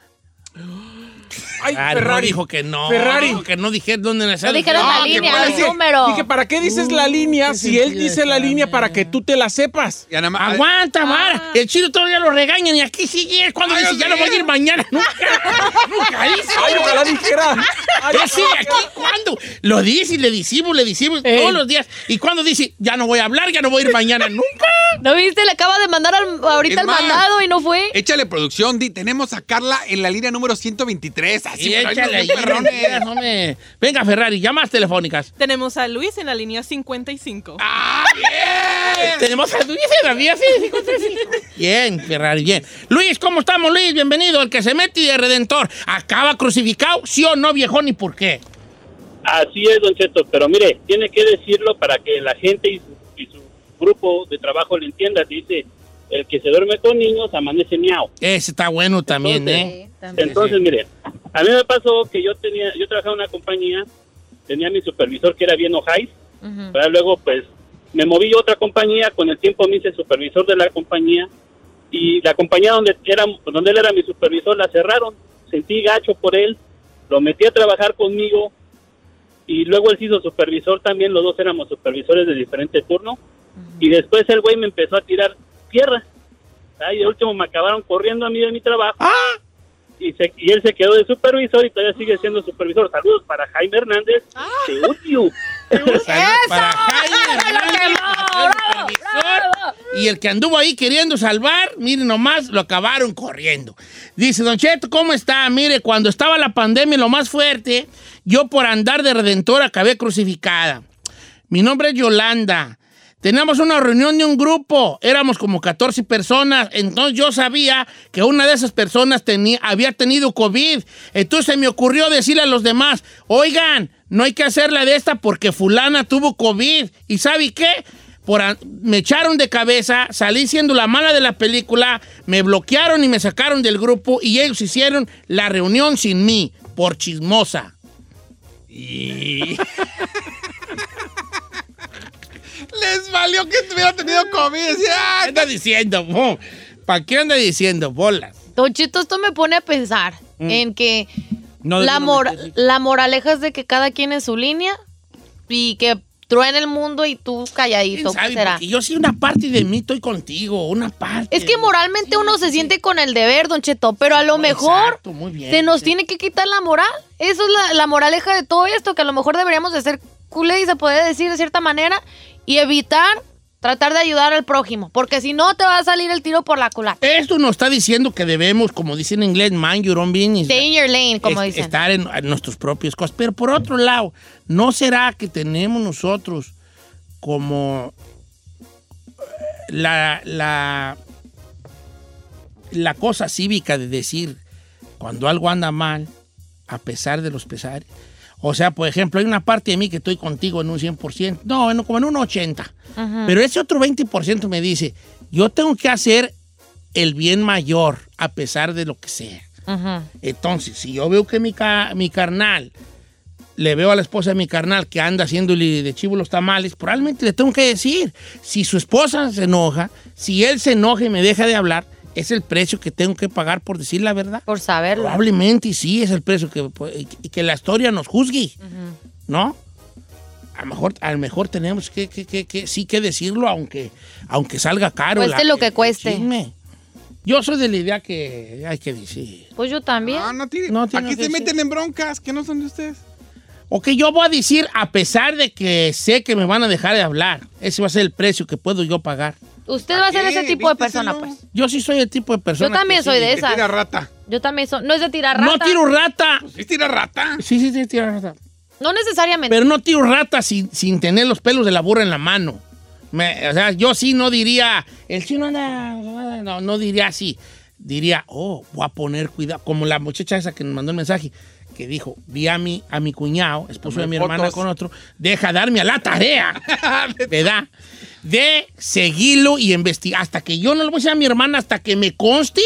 Ay, Ah, no Ferrari. dijo que no. Ferrari. Dijo que no dije dónde nació. No dijeron la línea, el qué. número. Dije, ¿para qué dices la línea ¿qué si él dice la línea para que tú te la sepas? Ya nada más- Aguanta, Mara. El chino todavía lo regañan y aquí sigue. Cuando dice, ya no voy a ir mañana. Nunca. Nunca dice. Ay, ojalá dijera. Sigue aquí. ¿Cuándo? Lo dice y le decimos, le decimos todos los días. Y cuando dice, ya no voy a hablar, ya no voy a ir mañana. Nunca. ¿No viste? Le acaba de mandar al- ahorita Es el más, mandado y no fue. Échale producción, Di. Tenemos a Carla en la línea número 123. Así, échale ahí, perrones. me- Venga, Ferrari, llamadas telefónicas. Tenemos a Luis en la línea 55. ¡Ah, bien! Tenemos a Luis en la vía 535. Bien, Ferrari, bien. Luis, ¿cómo estamos, Luis? Bienvenido, el que se mete y de redentor. ¿Acaba crucificado? ¿Sí o no, viejón? ¿Y por qué? Así es, Don Cheto, pero mire, tiene que decirlo para que la gente y su, y su grupo de trabajo le entienda. Dice, el que se duerme con niños amanece miau. Ese está bueno también, Entonces, ¿eh? Entonces, mire, a mí me pasó que yo tenía, yo trabajaba en una compañía, tenía mi supervisor que era bien ojais, pero luego pues me moví a otra compañía, con el tiempo me hice supervisor de la compañía y la compañía donde era, donde él era mi supervisor la cerraron, sentí gacho por él, lo metí a trabajar conmigo y luego él se hizo supervisor también, los dos éramos supervisores de diferente turno. Y después el güey me empezó a tirar tierra. Ay, de último me acabaron corriendo a mí de mi trabajo. Y, se- y él se quedó de supervisor y todavía sigue siendo supervisor. Saludos para Jaime Hernández de UTIU. Saludos para Jaime Hernández, supervisor. Y el que anduvo ahí queriendo salvar, miren nomás, lo acabaron corriendo. Dice, Don Cheto, ¿cómo está? Mire, cuando estaba la pandemia, lo más fuerte, yo por andar de redentor acabé crucificada. Mi nombre es Yolanda. Teníamos una reunión de un grupo, éramos como 14 personas, entonces yo sabía que una de esas personas tenía, había tenido COVID. Entonces se me ocurrió decirle a los demás, oigan, no hay que hacerla de esta porque fulana tuvo COVID. ¿Y sabe qué? Por me echaron de cabeza, salí siendo la mala de la película, me bloquearon y me sacaron del grupo y ellos hicieron la reunión sin mí, por chismosa. Y... Les valió que hubiera tenido COVID. Decía, "Ah, ¿Qué anda diciendo? ¿Para qué anda diciendo? Bolas. Don Chito, esto me pone a pensar Mm. en que No, la, no mor- la moraleja es de que cada quien en su línea y que truene el mundo y tú calladito. ¿Quién sabe? ¿qué será? Porque yo sí una parte de mí estoy contigo, una parte. Es que moralmente uno se siente con el deber, Don Cheto, pero a lo mejor Exacto, muy bien. se nos tiene que quitar la moral. Eso es la, la moraleja de todo esto, que a lo mejor deberíamos de ser culé y se puede decir de cierta manera y evitar tratar de ayudar al prójimo, porque si no te va a salir el tiro por la culata. Esto nos está diciendo que debemos, como dicen en inglés, mind your own business. Stay in your lane, como es- dicen. Estar en, en nuestras propias cosas. Pero por otro lado, ¿no será que tenemos nosotros como eh, la, la, la cosa cívica de decir cuando algo anda mal, a pesar de los pesares? O sea, por ejemplo, hay una parte de mí que estoy contigo en un 100%, no, en- como en un 80%. Pero ese otro 20% me dice, yo tengo que hacer el bien mayor a pesar de lo que sea. Entonces, si yo veo que mi, ca- mi carnal, le veo a la esposa de mi carnal que anda haciéndole de chivo los tamales, probablemente le tengo que decir, si su esposa se enoja, si él se enoja y me deja de hablar, es el precio que tengo que pagar por decir la verdad. Por saberlo. Probablemente sí es el precio que, y que la historia nos juzgue, ¿no? A lo mejor, a lo mejor tenemos que, que- que- que- sí que decirlo, aunque, aunque salga caro. Cueste lo que cueste. chisme. Yo soy de la idea que hay que decir. Pues yo también. No, no tiene. No tiene Aquí se meten en broncas que no son de ustedes. Ok, yo voy a decir, a pesar de que sé que me van a dejar de hablar, ese va a ser el precio que puedo yo pagar. Usted va a ser ese tipo de persona, pues. Yo sí soy el tipo de persona. Yo también que soy sí- de Que esas. tira rata. Yo también soy. No es de tirar rata. No tiro rata. ¿Sí tira rata? Sí, sí, sí, tiro rata. No necesariamente. Pero no tiro rata sin, sin tener los pelos de la burra en la mano. Me- o sea, yo sí no diría, el chino anda, no, no diría así. Diría, oh, voy a poner cuidado. Como la muchacha esa que nos mandó el mensaje, que dijo, vi a mi, a mi cuñado, esposo de mi hermana fotos. con otro, deja darme a la tarea, ¿verdad? De seguirlo y investigar. Hasta que yo no le voy a decir a mi hermana, hasta que me conste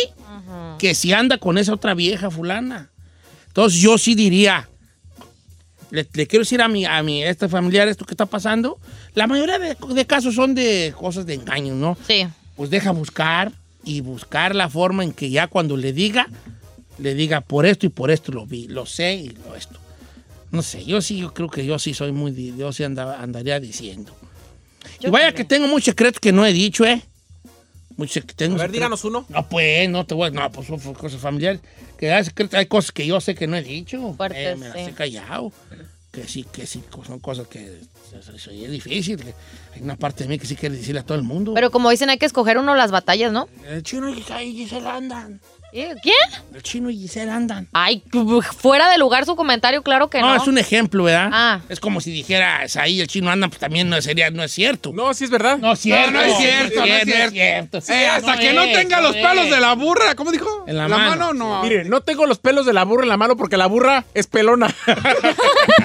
que si anda con esa otra vieja fulana. Entonces yo sí diría, le, le quiero decir a mi, a mi este familiar esto que está pasando. La mayoría de, de casos son de cosas de engaños, ¿no? Sí. Pues deja buscar y buscar la forma en que ya cuando le diga, le diga por esto y por esto lo vi, lo sé y lo esto. No sé, yo sí, yo creo que yo sí soy muy, yo sí anda- andaría diciendo. y vaya que tengo muchos secretos que no he dicho, ¿eh? Muchos que tengo A ver, secretos. díganos uno. No, pues, no te voy a... No, pues son cosas familiares. Que hay, secretos, hay cosas que yo sé que no he dicho. Fuertes, Eh, me las sí. he callado. Que sí, que sí, son cosas que... Es difícil. hay una parte de mí que sí quiere decirle a todo el mundo. Pero como dicen, hay que escoger uno las batallas, ¿no? El chino y y Gisela andan. ¿Eh? ¿Quién? El chino y Gisela andan. Ay, fuera de lugar su comentario, claro que no. No, es un ejemplo, ¿verdad? Ah. Es como si dijeras ahí el chino anda, pues también no sería, no es cierto. No, sí es verdad. No es cierto. No, no es cierto, no es cierto. Sí, Eh, hasta que no tenga los es. pelos de la burra, ¿cómo dijo? En la mano. no. Mire, no tengo los pelos de la burra en la mano porque la burra es pelona.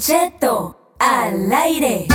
Cheto al aire.